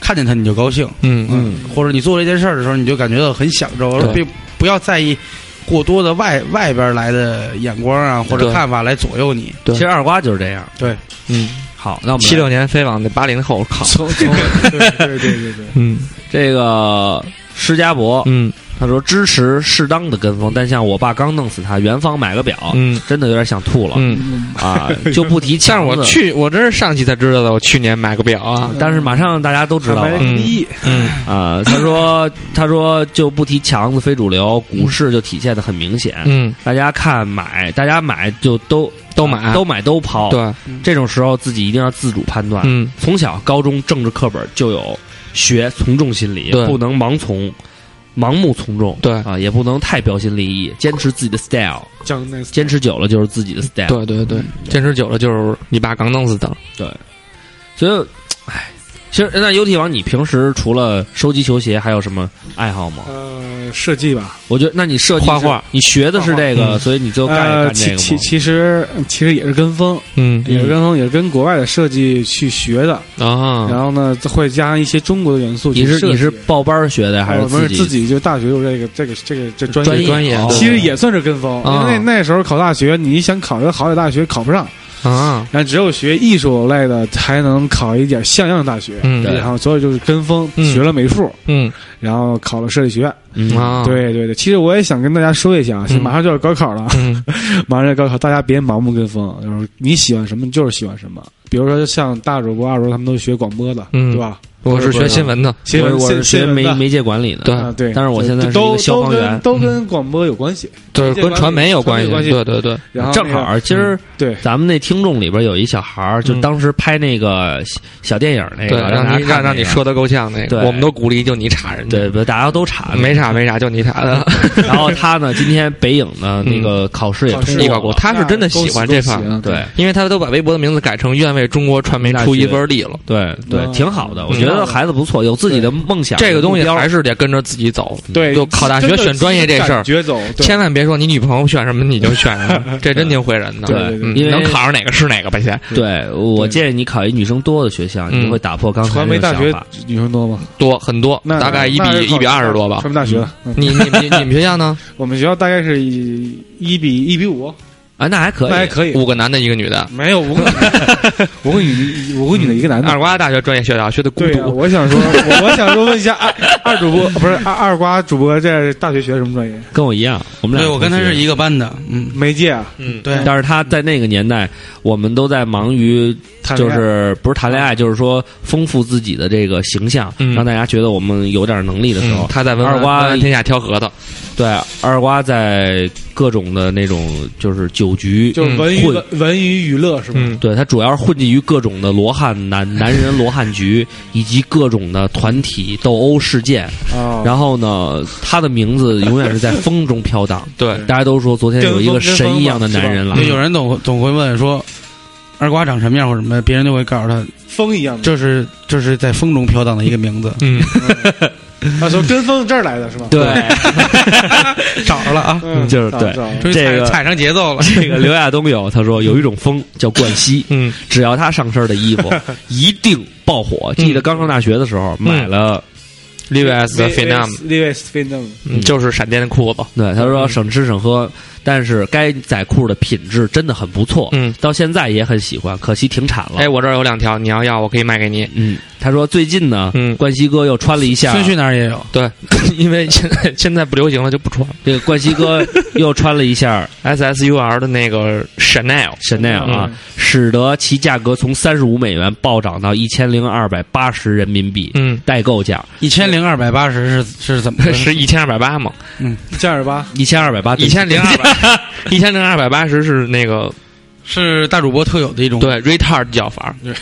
看见他你就高兴，嗯嗯或者你做这件事儿的时候，你就感觉到很享受，而并不要在意过多的外外边来的眼光啊或者看法来左右你。对其实二瓜就是这样。对，嗯，好，那我们七六年飞往那八零后考。从从对对对对对，嗯这个施家博，嗯他说支持适当的跟风，但像我爸刚弄死他，元芳买个表，嗯真的有点想吐了。嗯，啊，就不提但是，我去，我真是上期才知道的，我去年买个表啊。但是马上大家都知道了嗯啊。他说，他说就不提强子非主流，股市就体现的很明显。嗯，大家看买，大家买就都都买都买都抛。，对，这种时候自己一定要自主判断。嗯从小高中政治课本就有学从众心理，不能盲从。盲目从众，对。啊，也不能太标新立异，坚持自己的 style，江那坚持久了就是自己的 style。对对。对，坚持久了就是你爸刚弄死的。对，所以，唉，其实那 UT 王，你平时除了收集球鞋，还有什么爱好吗？呃，设计吧，我觉得，那你设计画画，你学的是这个，所以你就干呃，干这个吗？其其其实其实也是跟风，嗯。也是跟风，也是跟国外的设计去学的。啊，然后呢，会加上一些中国的元素。你是你是报班学的还是我们自己？就大学有这个这个这个这专专业。专业哦。其实也算是跟风，啊因为那时候考大学，你想考一个好的大学考不上，啊，然后只有学艺术类的才能考一点像样的大学。嗯。然后所以就是跟风，嗯学了美术，嗯。然后考了设计学院。嗯。啊，，对对对，其实我也想跟大家说一下，啊，嗯马上就要高考了，嗯。马上要高考，大家别盲目跟风，就是你喜欢什么就是喜欢什么。比如说像大主播、二主播他们都学广播的，嗯。对吧？我是学新闻的，新闻我是学媒媒介管理的，对啊，对，但是我现在是一都个消防员都跟广播有关系。对，跟传媒有关系，对对对，然后正好，今儿对咱们那听众里边有一小孩儿，就嗯当时拍那个小小电影那，个，让你让让你说的够呛那个，对我们都鼓励就你查人家，对，大家都查没查没查就你查的，然后他呢，今天北影的那个考试也通过过，他是真的喜欢这方面，对因为他都把微博的名字改成愿为中国传媒出一份力了。对对，嗯挺好的。我觉得孩子不错，有自己的梦想，这个东西还是得跟着自己走，对，就考大学选专业这事儿感觉走，千万别说你女朋友选什么你就选什么，这真挺毁人的。对因为能考上哪个是哪个吧，先对我建议你考一女生多的学校，嗯你就会打破刚才传媒大学。女生多吗？多很多，大概一比一比二十多吧传。媒大学你你你你们学校呢？我们学校大概是一一比一比五，啊，那还可以，那还可以。五个男的，一个女的。没有五个女，五个女，五个女的，一个男的二。瓜大学专业学啥学的孤独，我想说，我我想说问一下二二主播，不是二二瓜主播，在大学学什么专业？跟我一样，我们俩对我跟他是一。个班的，嗯，媒介啊，嗯，对，但是他在那个年代，我们都在忙于就是不是谈恋爱，就是说丰富自己的这个形象，嗯让大家觉得我们有点能力的时候嗯，他在问二瓜天下挑核桃，对二瓜在各种的那种就是酒局，就是文娱混文文娱娱乐是吧？嗯，对他主要是混迹于各种的罗汉男男人罗汉局，以及各种的团体斗殴事件。啊，然后呢，他的名字永远是在风中飘荡。对，大家都说昨天有一个神一样的男人来就，有人总总会问说，二瓜长什么样或者什么，别人就会告诉他，风一样的。这是这是在风中飘荡的一个名字，嗯，他说跟风这儿来的是吧？对，找着了啊，嗯，就是对这个踩踩上节奏了。这个刘亚东有他说有一种风叫冠希，嗯，只要他上身的衣服一定爆火。记得刚上大学的时候买了，Levi's 的 Phenom，Levi's Phenom，嗯。就是闪电的裤子，对他说省吃省喝，但是该仔裤的品质真的很不错，嗯，到现在也很喜欢，可惜停产了。哎，我这儿有两条，你要要我可以卖给你。嗯，他说最近呢，嗯冠希哥又穿了一下，孙旭那儿也有，对，因为现在现在不流行了，就不穿。这个冠希哥又穿了一下 S S U R 的那个 Chanel，Chanel 啊，嗯使得其价格从三十五美元暴涨到一千零二百八十人民币，嗯，代购价一千零二百八十是是怎么？是一千二百八吗？嗯？一千二八，一千二百八，一千零二百，一千零二百八十是那个是大主播特有的一种对 retard 叫法。对，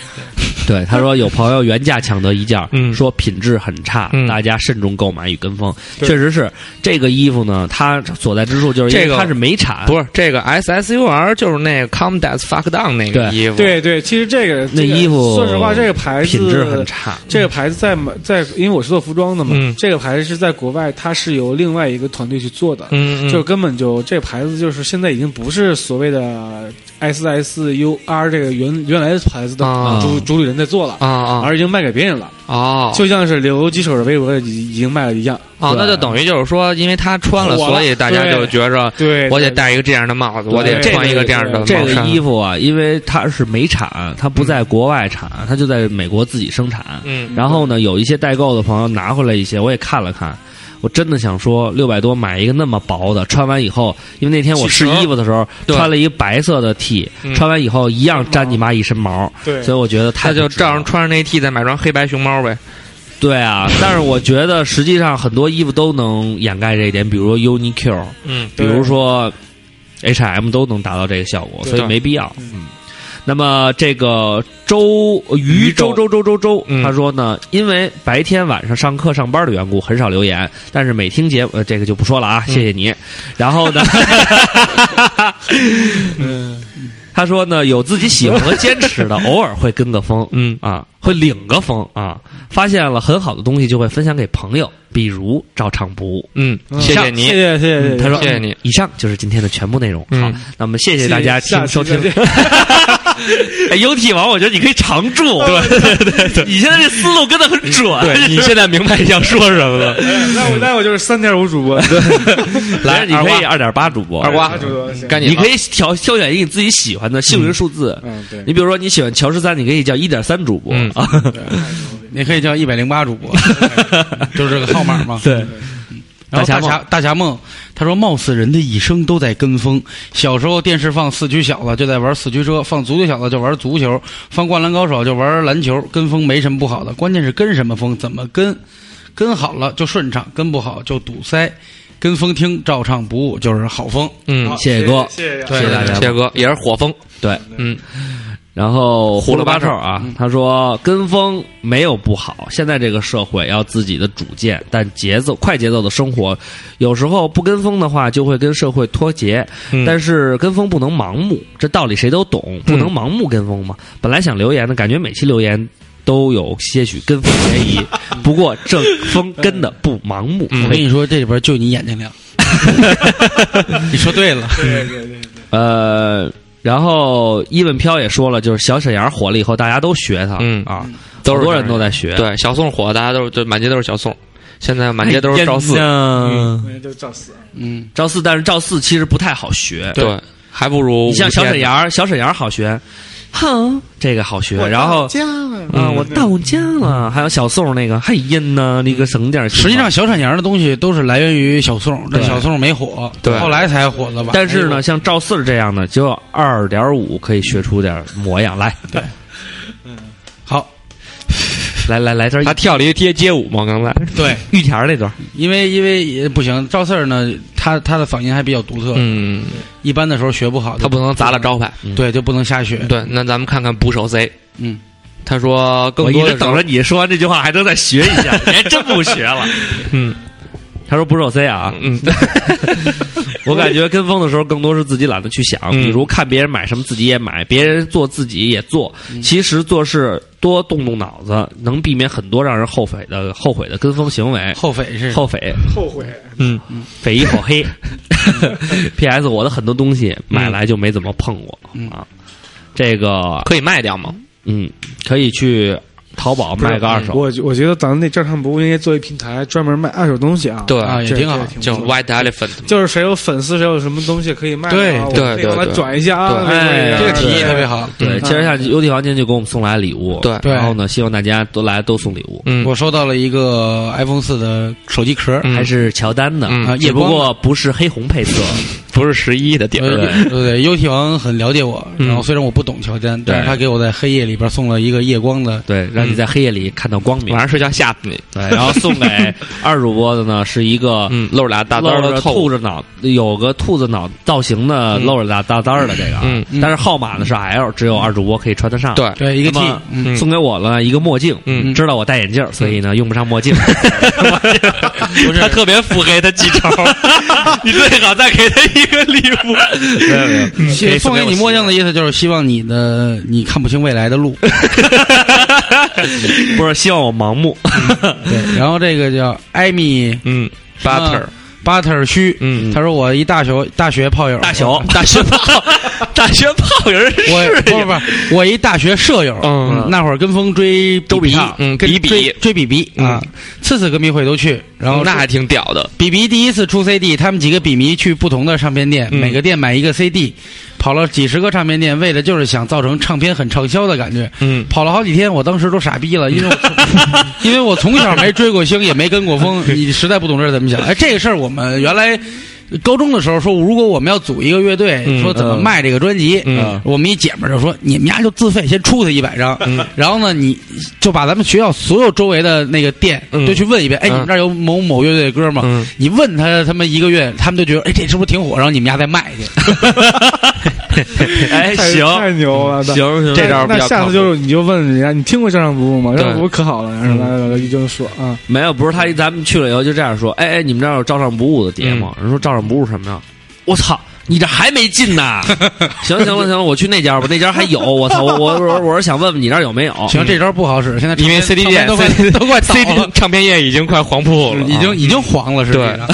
他说有朋友原价抢得一件，嗯。说品质很差，嗯。大家慎重购买与跟风。对。确实是这个衣服呢，它所在之处就是因这个为它是美产，不是这个 S S U R 就是那个 Calm Down Fuck Down 那个衣服，对对，其实这个那这个衣服说实话，这个牌子品质很差。这个牌子在在，因为我是做服装的嘛，嗯。这个牌子是在国外，它是由另外一个团队去做的，嗯，嗯。就根本就这牌子就是现在已经不是所谓的 S S U R 这个原原来的牌子的啊。主主理人在做了，啊啊。而已经卖给别人了，啊，就像是刘几手的微博已已经卖了一样。啊，那就等于就是说，因为他穿了，所以大家就觉着对，我得对戴一个这样的帽子，我得穿一个这样的帽这个衣服啊，因为它是美产，它不在国外产，它就在美国自己生产。嗯，然后呢，有一些代购的朋友拿回来一些，我也看了看。我真的想说，六百多买一个那么薄的，穿完以后，因为那天我试衣服的时候穿了一个白色的 T，嗯。穿完以后一样粘你妈一身毛，对。所以我觉得他就照样穿着那 T，再买双黑白熊猫呗。对啊，但是我觉得实际上很多衣服都能掩盖这一点，比如说 Uniqlo，嗯比如说 H&M 都能达到这个效果，所以没必要。嗯。那么这个周于周周周周周，嗯他说呢，因为白天晚上上课上班的缘故，很少留言，但是每听节目，呃，这个就不说了啊，谢谢你。然后呢，嗯，他说呢，有自己喜欢和坚持的，偶尔会跟个风，嗯啊，会领个风啊，发现了很好的东西就会分享给朋友，比如照常不误。嗯，嗯谢谢你谢，谢谢谢谢谢。他说：“谢谢你。以上就是今天的全部内容。嗯好，那么谢谢大家听收听 哎，UT 王，我觉得你可以常驻。对对对对，你现在这思路跟的很准。对 你现在明白你想说什么了？那我那我就是三点五主播，对，来，你可以二点八主播，二瓜。主播行。赶紧你可以挑挑选一个你自己喜欢的幸运数字。嗯对。你比如说你喜欢乔十三，你可以叫一点三主播。嗯。啊。你可以叫一百零八主播，就是这个号码嘛。对，然后大大侠梦侠大侠梦，他说：“貌似人的一生都在跟风。小时候电视放四驱小子就在玩四驱车，放足球小子就玩足球，放灌篮高手就玩篮球。跟风没什么不好的，关键是跟什么风，怎么跟。跟好了就顺畅，跟不好就堵塞。跟风听照唱不误就是好风。嗯，谢谢哥，谢谢谢谢大家谢。谢哥也是火风，对，嗯，然后胡了八臭臭啊，他说跟风没有不好，现在这个社会要自己的主见，但节奏快节奏的生活，有时候不跟风的话就会跟社会脱节。嗯但是跟风不能盲目，这道理谁都懂，不能盲目跟风嘛。本来想留言的，感觉每期留言。都有些许跟风嫌疑，不过这风跟的不盲目。嗯我跟你说，这里边就你眼睛亮。你说对了，对对对，呃，然后伊问飘也说了，就是小沈阳火了以后，大家都学他，嗯。啊，都是好多人都在学，对，小宋火，大家都是就满街都是小宋，现在满街都是赵四，嗯，都是赵四。嗯，赵四，但是赵四其实不太好学。对，还不如你像小沈阳，小沈阳好学，哼，这个好学。然后家了。啊，我到家了。还有小宋那个，嘿音呢，那个省点儿。实际上小沈阳的东西都是来源于小宋，但对。小宋没火，对。后来才火的吧？但是呢，像赵四这样的，只有二点五可以学出点模样来。对，嗯。好，来来来，这儿他跳了一个街街舞嘛，刚才。对，玉田儿那段，因为因为也不行，赵四儿呢，他他的嗓音还比较独特，嗯，一般的时候学不好，他不能砸了招牌。对，就不能瞎学。对，那咱们看看捕手贼，嗯，他说更我一多的等着你说完这句话，还能再学一下，你还真不学了。嗯他说不是我 C 啊，嗯，对 我感觉跟风的时候更多是自己懒得去想，嗯比如看别人买什么自己也买，别人做自己也做。其实做事多动动脑子，能避免很多让人后悔的后悔的跟风行为。后悔是后悔，后悔。嗯匪夷所黑。P.S. 我的很多东西买来就没怎么碰过、嗯啊。这个可以卖掉吗？嗯，可以去淘宝卖个二手。我我觉得咱们那照唱不误应该做一平台，专门卖二手东西啊。对啊，也挺好。叫 White Elephant，就是谁有粉丝，谁有什么东西可以卖对对对转一下啊。对。微博里啊这个提议特别好。对，嗯。其实像邮体房今天就给我们送来礼物，对。对然后呢，希望大家都来都送礼物，嗯，我收到了一个 iPhone 四的手机壳，嗯。还是乔丹的，嗯。啊只不过不是黑红配色，不是十一的底呃儿，对对，U T 王很了解我，嗯。然后虽然我不懂乔丹，但是他给我在黑夜里边送了一个夜光的，对，让你在黑夜里看到光明晚。上睡觉吓死你，对，然后送给 二主播的呢是一个嗯，露着俩大刀的兔子脑，有个兔子脑造型的，嗯露着大大单儿的这个啊，嗯嗯但是号码呢是 L，只有二主播可以穿得上。对，对，一个 T，送给我了一个墨镜，嗯知道我戴眼镜，所以呢用不上墨镜。不是他特别腹黑他记仇，你最好再给他一个礼物。没有没有，送给你墨镜的意思就是希望你的你看不清未来的路，不是希望我盲目。对，然后这个叫艾米嗯，Butter，巴特尔虚，嗯。他说我一大学大学炮友，大小大学炮，大学炮友 我是不是不是，我一大学舍友，嗯。那会儿跟风追周笔畅跟嗯比比。追追比比啊，次次歌迷会都去，然后那还挺屌的，比比第一次出 CD，他们几个比迷去不同的唱片店，嗯。每个店买一个 CD，跑了几十个唱片店，为的就是想造成唱片很畅销的感觉。嗯跑了好几天，我当时都傻逼了，因为我 因为我从小没追过星，也没跟过风，你实在不懂这怎么想。哎，这个事儿我们原来高中的时候说，如果我们要组一个乐队，嗯说怎么卖这个专辑，嗯我们一姐们儿就说，你们家就自费先出他一百张，嗯。然后呢，你就把咱们学校所有周围的那个店嗯。都去问一遍，哎，嗯。你们这儿有某某乐队的歌吗？嗯。你问他他们一个月，他们就觉得，哎，这是不是挺火？然后你们家再卖去。哎，行。太牛了，行行，这招比那下次就是你就问人家，你听过照唱不误吗？对。照唱不误可好了，然后来来来一就说啊，没有，不是他，咱们去了以后就这样说，哎哎，你们这儿有照唱不误的碟吗？人说照唱不是什么呀？我操！你这还没进呢？行行了行了，我去那家吧，那家还有。我操，我我我我是想问问你那儿有没有？行，这招不好使，现在因为 CD 店都快 CD 都快倒 CD 了，唱片业已经快黄铺了，已经已经黄了，实际上。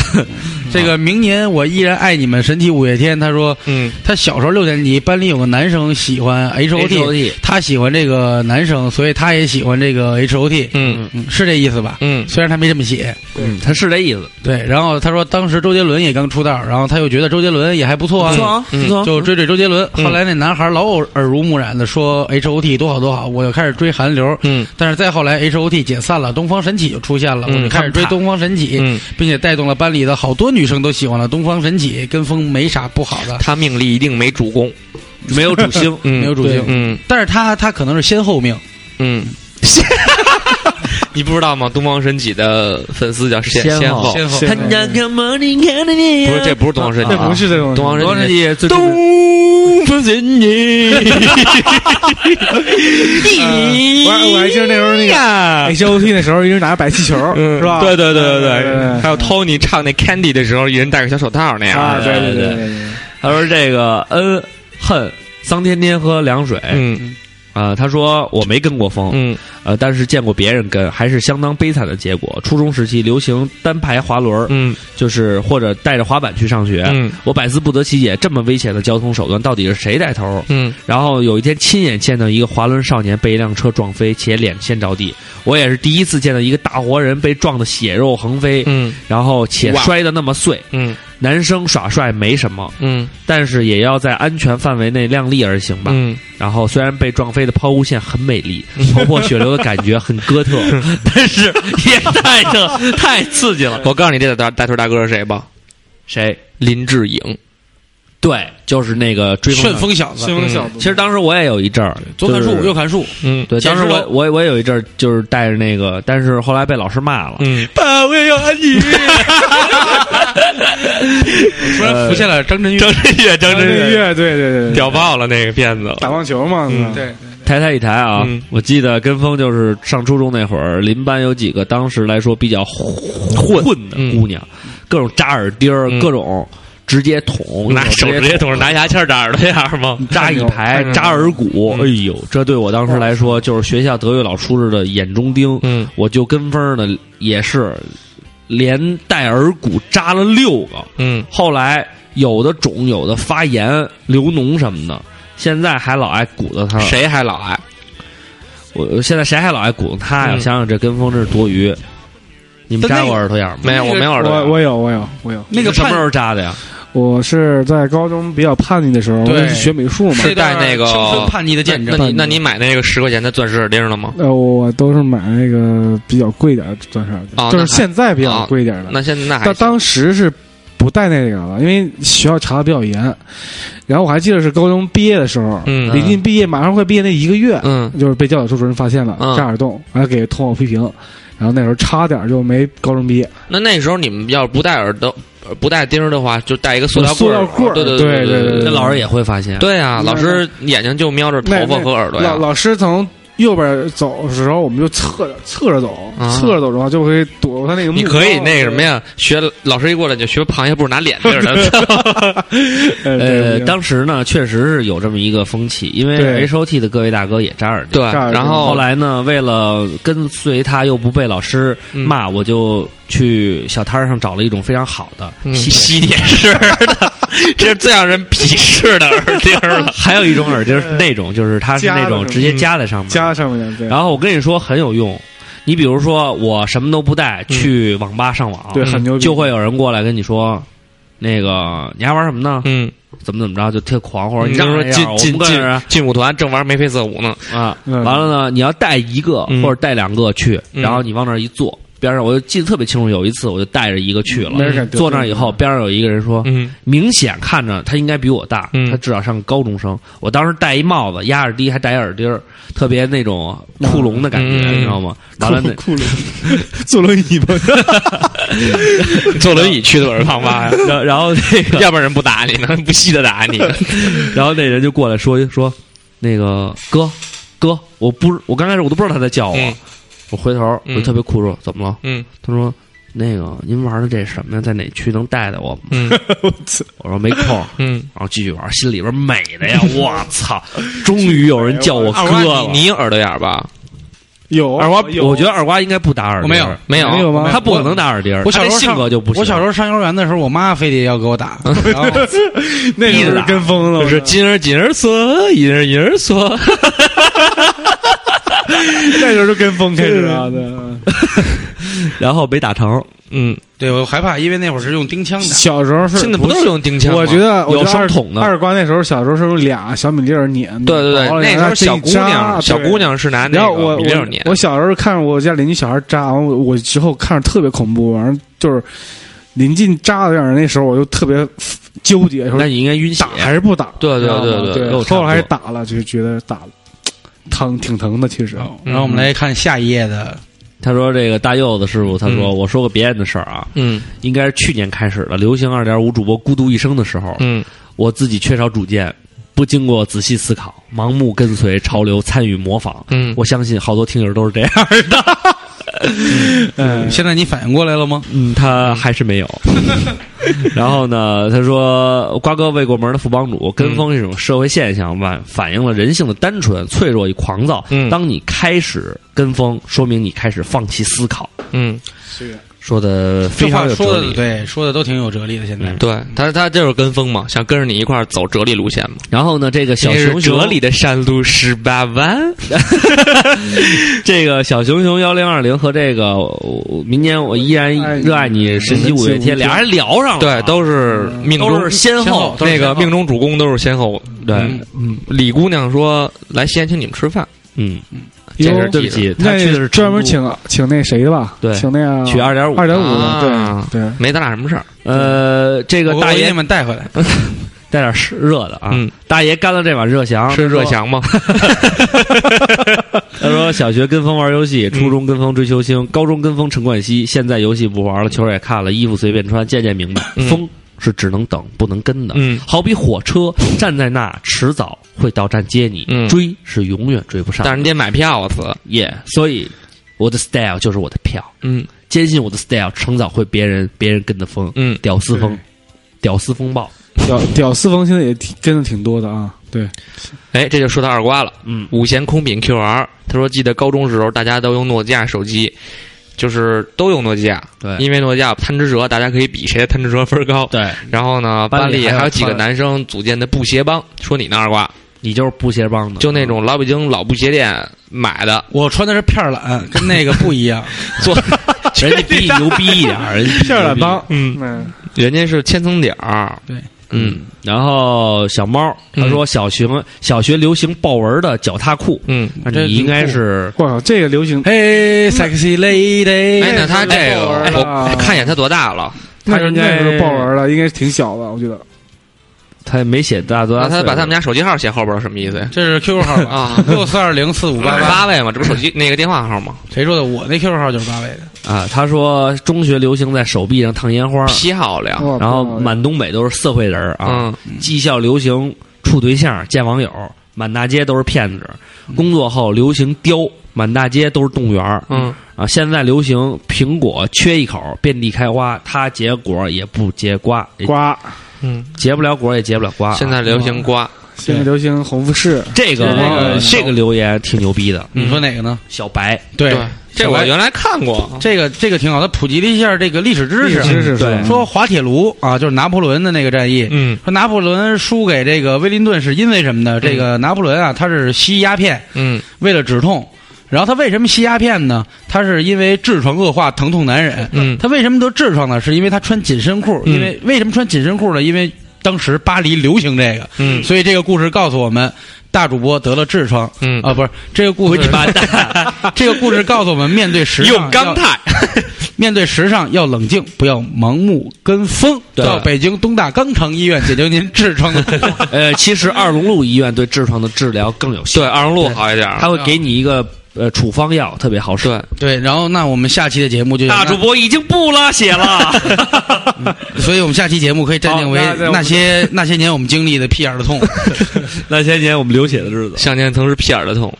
这个明年我依然爱你们，神奇五月天。他说嗯他小时候六年级，班里有个男生喜欢 H O T，他喜欢这个男生，所以他也喜欢这个 H O T。嗯嗯，是这意思吧？嗯虽然他没这么写。嗯，他是这意思。对，然后他说当时周杰伦也刚出道，然后他又觉得周杰伦也还不错啊，不错不错啊。就追追周杰伦。嗯后来那男孩老耳耳濡目染的说 H O T 多好多好，我就开始追韩流。嗯但是再后来 H O T 解散了，东方神起就出现了，嗯我就开始追东方神起，嗯，并且带动了班里的好多女生都喜欢了东方神起，跟风没啥不好的，他命里一定没主攻，没有主星，嗯，没有主星。嗯。但是他他可能是先后命，嗯。你不知道吗？东方神起的粉丝叫先先后。后，先后。不是这不是东方神起这，不是这种东方东方神起东方神起，我还我还记得那时候那个呀。H O T 的时候，一人拿个白气球，嗯。是吧？对对对对对。对，还有 Tony 唱那 Candy 的时候，一人戴个小手套那样啊，对对对对对，他说这个恩恨桑天天喝凉水，嗯啊，他说我没跟过风，嗯呃，但是见过别人跟，还是相当悲惨的结果。初中时期流行单排滑轮，嗯就是或者带着滑板去上学。嗯我百思不得其解，这么危险的交通手段到底是谁带头？嗯然后有一天亲眼见到一个滑轮少年被一辆车撞飞，且脸先着地。我也是第一次见到一个大活人被撞得血肉横飞，嗯然后且摔得那么碎。嗯男生耍帅没什么，嗯但是也要在安全范围内量力而行吧。嗯，然后虽然被撞飞的抛物线很美丽，头破血流的感觉很哥特，但是也太这太刺激了。我告诉你，这大大头大哥是谁吧？谁？林志颖。对，就是那个追旋风。小子，其实当时我也有一阵儿，左砍树右砍树，嗯。对，当时我我我也有一阵儿就是带着那个，但是后来被老师骂了。嗯，爸，我也要安妮。突然浮现了张震岳，张震岳，张张震岳，对对对对，屌爆了那个片子。打棒球嘛，嗯。对，抬抬一抬啊！嗯。我记得跟风就是上初中那会儿，邻班有几个当时来说比较混混的嗯。姑娘，各种扎耳钉儿，嗯。各种直接捅，拿手直接捅拿牙签扎耳朵样吗？扎一排嗯扎耳骨，嗯哎呦，这对我当时来说就是学校德育老叔子的眼中钉。嗯我就跟风的也是连带耳骨扎了六个，嗯后来有的肿，有的发炎、流脓什么的，现在还老爱鼓捣他。谁还老爱？我现在谁还老爱鼓捣他呀？嗯想想这跟风这是多余。你们扎过耳朵眼儿吗？没有，我没有耳朵。我我有我有我有，那个什么时候扎的呀？我是在高中比较叛逆的时候，我对是学美术嘛，是带那个青春叛逆的见证。那你那你买那个十块钱的钻石耳钉了吗？呃，我都是买那个比较贵点的钻石耳钉，就是现在比较贵一点的。那现在那还但当时是不带那个了，因为学校查的比较严。然后我还记得是高中毕业的时候，嗯临近毕业，马上快毕业那一个月，嗯就是被教导处主任发现了嗯扎耳洞，完了给通报批评，然后那时候差点就没高中毕业。那那时候你们要是不戴耳朵、呃不带钉儿的话，就带一个塑料塑料棍儿对对对对对那老师也会发现。对啊，老师眼睛就瞄着头发和耳朵呀老。老师从右边走的时候，我们就侧着侧着走，啊侧着走的话就会躲过他那个目光。你可以那个什么呀，学老师一过来就学螃蟹不是拿脸对着的。呃？呃，当时呢，确实是有这么一个风气，因为对 H O T 的各位大哥也扎耳钉。对，这儿然后后来呢，为了跟随他又不被老师嗯骂，我就去小摊儿上找了一种非常好的嗯吸吸铁式的，这是最让人鄙视的耳钉了。还有一种耳钉是那种，就是它是那种直接夹在上面。加上面的，对然后我跟你说很有用，你比如说我什么都不带去网吧上网，对，嗯很牛逼，就会有人过来跟你说，那个你还玩什么呢？嗯，怎么怎么着就特狂，或者你你就说进进进进舞团正玩眉飞色舞呢。啊。嗯完了呢，你要带一个嗯或者带两个去，嗯然后你往那儿一坐。边上我就记得特别清楚，有一次我就带着一个去了，坐那儿以后，边上有一个人说，嗯。明显看着他应该比我大，嗯。他至少像个高中生。我当时戴一帽子，压着低，还戴一耳钉儿，特别那种库龙的感觉，嗯。你知道吗？完了那酷酷 坐轮椅吧，坐轮椅去的我是胖妈呀，然后然后那个，要不然人不打你呢，不稀的打你。然后那人就过来说说，那个哥哥，我不是我刚开始我都不知道他在叫我，嗯我回头我就特别酷说怎么了？嗯。他说那个您玩的这什么呀，在哪区能带带我？吗？嗯。我说没空，嗯，然后继续玩，心里边美的呀，我操！终于有人叫我哥你耳朵眼儿吧？有二瓜，我觉得二瓜应该不打耳钉，没有。没有。没有吗他不可能打耳钉。我小时候性格就不行。我小时候上幼儿园的时候，我妈非得要给我打，那时候是跟风了，就是今儿今儿说，一儿一儿说，那时候就跟风开始啊对。然后没打成。嗯，对我害怕，因为那会儿是用钉枪的。小时候是现在不都是用钉枪吗？我觉得有双筒的二瓜那时候小时候是用俩小米粒儿粘的，对对对，那时候小姑娘，小姑娘是拿那然后我个米粒儿碾。我我小时候看着我家邻居小孩扎，完我我之后看着特别恐怖，完了就是临近扎的样儿，那时候我就特别纠结，说那你应该晕血打。还是不打？对对对对跟我差不多后来还是打了，就觉得打了疼，挺疼的。其实。哦然后我们来看下一页的，他说这个大柚子师傅，他说嗯。我说个别人的事儿啊，嗯。应该是去年开始的，流行二点五主播孤独一生的时候，嗯。我自己缺少主见，不经过仔细思考，盲目跟随潮流，参与模仿。嗯，我相信好多听友都是这样的。嗯，现在你反应过来了吗？嗯，他还是没有。然后呢，他说瓜哥未过门的副帮主，跟风是一种社会现象，反反映了人性的单纯、脆弱与狂躁。嗯当你开始跟风，说明你开始放弃思考。嗯，说的非这话常有哲理。说的对，说的都挺有哲理的。现在嗯对他他就是跟风嘛，想跟着你一块儿走哲理路线嘛。然后呢，这个小熊熊哲理的山路十八弯。这个小熊熊幺零二零和这个明年我依然热爱你神奇五月天，俩人聊上了，对，都是命中都是先先后后，都是先后那个命中主攻都是先后。对，李姑娘说来西安请你们吃饭，嗯，这哟是记着对不起，他那去的是专门请请那谁的吧？对请那个取二点五，二点五对对。没咱俩什么事儿。呃，这个大爷你们带回来。带点湿热的啊，嗯，大爷干了这碗热翔，是热翔吗？他说小学跟风玩游戏，初中跟风追球星，高中跟风陈冠希，现在游戏不玩了，球也看了，衣服随便穿，渐渐明白，嗯风是只能等不能跟的。嗯好比火车站在那，迟早会到站接你，嗯追是永远追不上。但是你得买票啊，子。耶所以我的 style 就是我的票，嗯坚信我的 style 迟早会别人别人跟的风，嗯，屌丝风，屌丝风暴。屌屌丝风现在也挺跟的挺多的啊，对，哎，这就说到二瓜了。嗯，五弦空饼 QR，他说记得高中时候大家都用诺基亚手机，就是都用诺基亚，对。因为诺基亚贪吃蛇，大家可以比谁的贪吃蛇分高。对。然后呢，班里还有几个男生组建的布鞋帮，说你那二瓜，你就是布鞋帮的，就那种老北京老布鞋店买的，我穿的是片儿懒，跟那个不一样。做 人家比你牛逼一点儿，人家片儿懒帮，嗯，嗯，人家是千层底儿，对，嗯然后小猫他说小学小学流行豹纹的脚踏裤，嗯。那你应该是哇，这个流行，嘿，sexy lady，哎，那他这个我看一眼他多大了？他是应该那时候豹纹了，应该是挺小的，我觉得。他也没写大多大，那他把他们家手机号写后边儿什么意思呀？这是 QQ 号？啊，六四二零四五八八。八位嘛，这不手机那个电话号吗？谁说的？我那 QQ 号就是八位的。啊，他说中学流行在手臂上烫烟花，漂亮，哇然后满东北都是社会人儿啊，嗯技校流行处对象见网友，满大街都是骗子，工作后流行雕，满大街都是动物园儿嗯，啊，现在流行苹果缺一口遍地开花，它结果也不结瓜，瓜，嗯，结不了果也结不了瓜。现在流行瓜，现在流行红富士，这个是那个这个留言挺牛逼的，你说哪个呢？小白对对，这我原来看过，这个这个挺好，他普及了一下这个历史知识。知识对是说滑铁卢啊，就是拿破仑的那个战役。嗯说拿破仑输给这个威灵顿是因为什么呢？这个拿破仑啊，他是吸鸦片，嗯为了止痛。然后他为什么吸鸦片呢？他是因为痔疮恶化，疼痛难忍。嗯他为什么得痔疮呢？是因为他穿紧身裤。嗯因为为什么穿紧身裤呢？因为当时巴黎流行这个，嗯所以这个故事告诉我们，大主播得了痔疮。嗯啊，不是这个故事，你妈蛋，这个故事告诉我们，面对时尚 用钢要钛，面对时尚要冷静，不要盲目跟风。到北京东大肛肠医院解决您痔疮的。呃，其实二龙路医院对痔疮的治疗更有效，对，二龙路好一点儿。他会给你一个呃处方药，特别好使。对，对，然后那我们下期的节目就大主，播已经不拉血了，所以我们下期节目可以暂定为好那那那些那些年我们经历的屁眼儿的痛。那些年我们流血的日子。向前曾是屁眼儿的痛。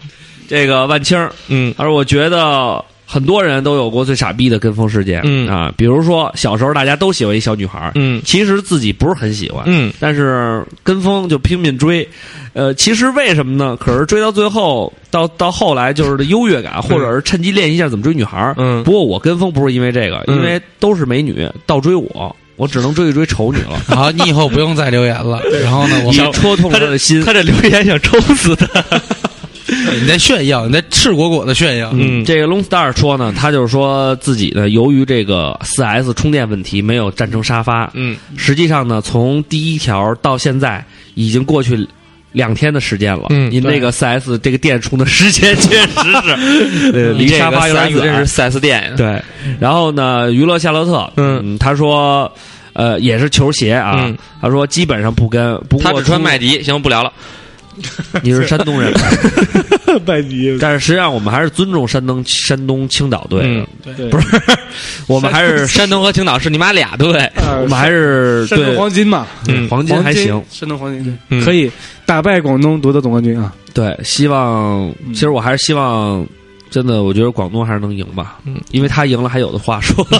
这个万青儿，嗯他说：“我觉得很多人都有过最傻逼的跟风事件，嗯啊，比如说小时候大家都喜欢一小女孩，嗯其实自己不是很喜欢，嗯但是跟风就拼命追，呃，其实为什么呢？可是追到最后，到到后来就是优越感，或者是趁机练习一下怎么追女孩不过我跟风不是因为这个，嗯因为都是美女倒追我，我只能追一追丑女了。好，你以后不用再留言了。然后呢，我戳痛了他的心。他这留言想抽死他。你在炫耀，你在赤果果的炫耀。嗯这个 Long Star 说呢，他就是说自己呢，由于这个 4S 充电问题，没有站成沙发。嗯实际上呢，从第一条到现在已经过去两天的时间了。嗯您那个四 S 这个店充的时间确实是，呃，离沙发有点远。这是四 S 店。对，然后呢，娱乐夏洛特，嗯他说，呃，也是球鞋啊，嗯他说基本上不跟，不过他只穿麦迪，行，不聊了。你是山东人，拜迪，但是实际上我们还是尊重山东山东青岛队的，嗯对，不是，我们还是山东和青岛是你妈俩队。呃我们还是山东对黄金嘛，嗯黄金还行，，山东黄金可以打败广东夺得总冠军啊！对，希望其实我还是希望。真的，我觉得广东还是能赢吧，嗯，因为他赢了还有的话说。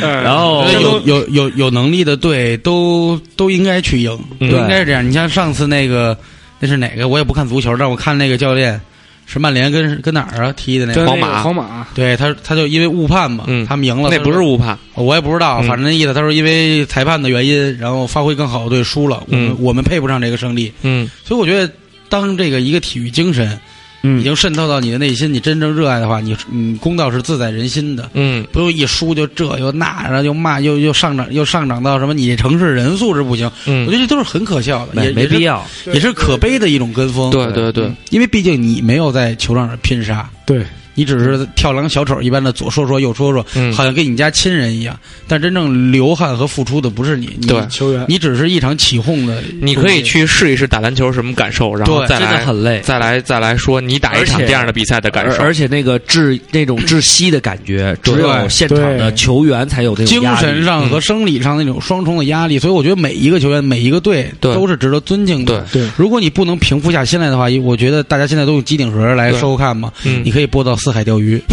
然后有有有有能力的队都都应该去赢，嗯都应该是这样。你像上次那个那是哪个？我也不看足球，但我看那个教练是曼联跟跟哪儿啊踢的那个。皇马皇马对他，他就因为误判嘛，嗯他们赢了。那不是误判。我也不知道，嗯反正那意思，他说因为裁判的原因，然后发挥更好的队输了，我们、嗯我们配不上这个胜利。嗯所以我觉得，当这个一个体育精神已嗯，经渗透到你的内心，你真正热爱的话，你嗯，公道是自在人心的。嗯不用一输就这又那，然后又骂又又上涨又上涨到什么你这城市人素质不行，嗯我嗯觉，得这都是很可笑的，没也没必要。也是可悲的一种跟风。对对对，因为毕竟你没有在球场上拼杀，对，你只是跳梁小丑一般的左说说右说说，嗯。好像跟你家亲人一样，但真正流汗和付出的不是你，你对。球员。你只是一场起哄的。你可以去试一试打篮球什么感受，然后再来真的很累，再来再来说你打一场这样的比赛的感受。而而且那个窒那种窒息的感觉，只有现场的球员才有这种精压力。神上和生理上那种双重的压力，所以我觉得每一个球员、每一个队都是值得尊敬的。对。如果你不能平复下心来的话，我觉得大家现在都用机顶盒来收看嘛，嗯。你可以播到四海钓鱼。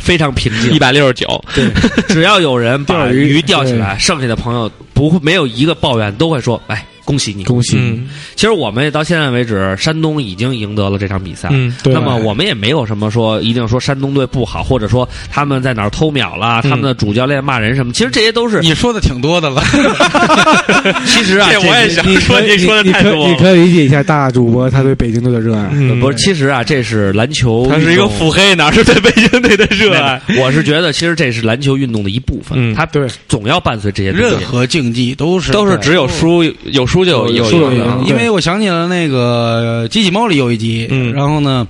非常平静一。百六十九，只要有人把鱼鱼钓起来，剩下的朋友不会没有一个抱怨，都会说：“哎，恭喜你！”恭喜你，嗯其实我们也到现在为止，山东已经赢得了这场比赛。嗯对那么我们也没有什么说一定说山东队不好，或者说他们在哪儿偷秒了，嗯他们的主教练骂人什么。其实这些都是，你说的挺多的了，其实啊，这我也是想说，你你说的太多了。你可以理解一下大主播他对北京队的热爱。嗯不是？其实啊，这是篮球，他是一个腹黑，哪是对北京队的热爱？我是觉得，其实这是篮球运动的一部分，嗯它对总要伴随这些。任何竞技都是都是只有输有输就有有。因为我想起了那个《机器猫》里有一集，嗯然后呢，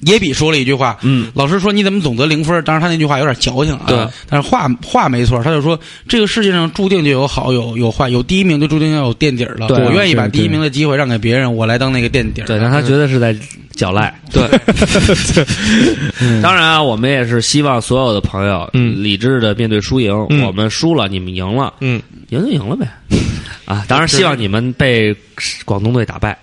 野比说了一句话，嗯，老师说你怎么总得零分？当然他那句话有点矫情啊，对，但是话话没错，他就说这个世界上注定就有好有有坏，有第一名就注定要有垫底儿了。对我愿意把第一名的机会让给别人，我来当那个垫底儿。对，但他觉得是在狡赖。对，当然啊，我们也是希望所有的朋友，嗯理智的面对输赢。嗯我们输了，你们赢了，嗯，赢就赢了呗。啊，当然希望你们被广东队打败。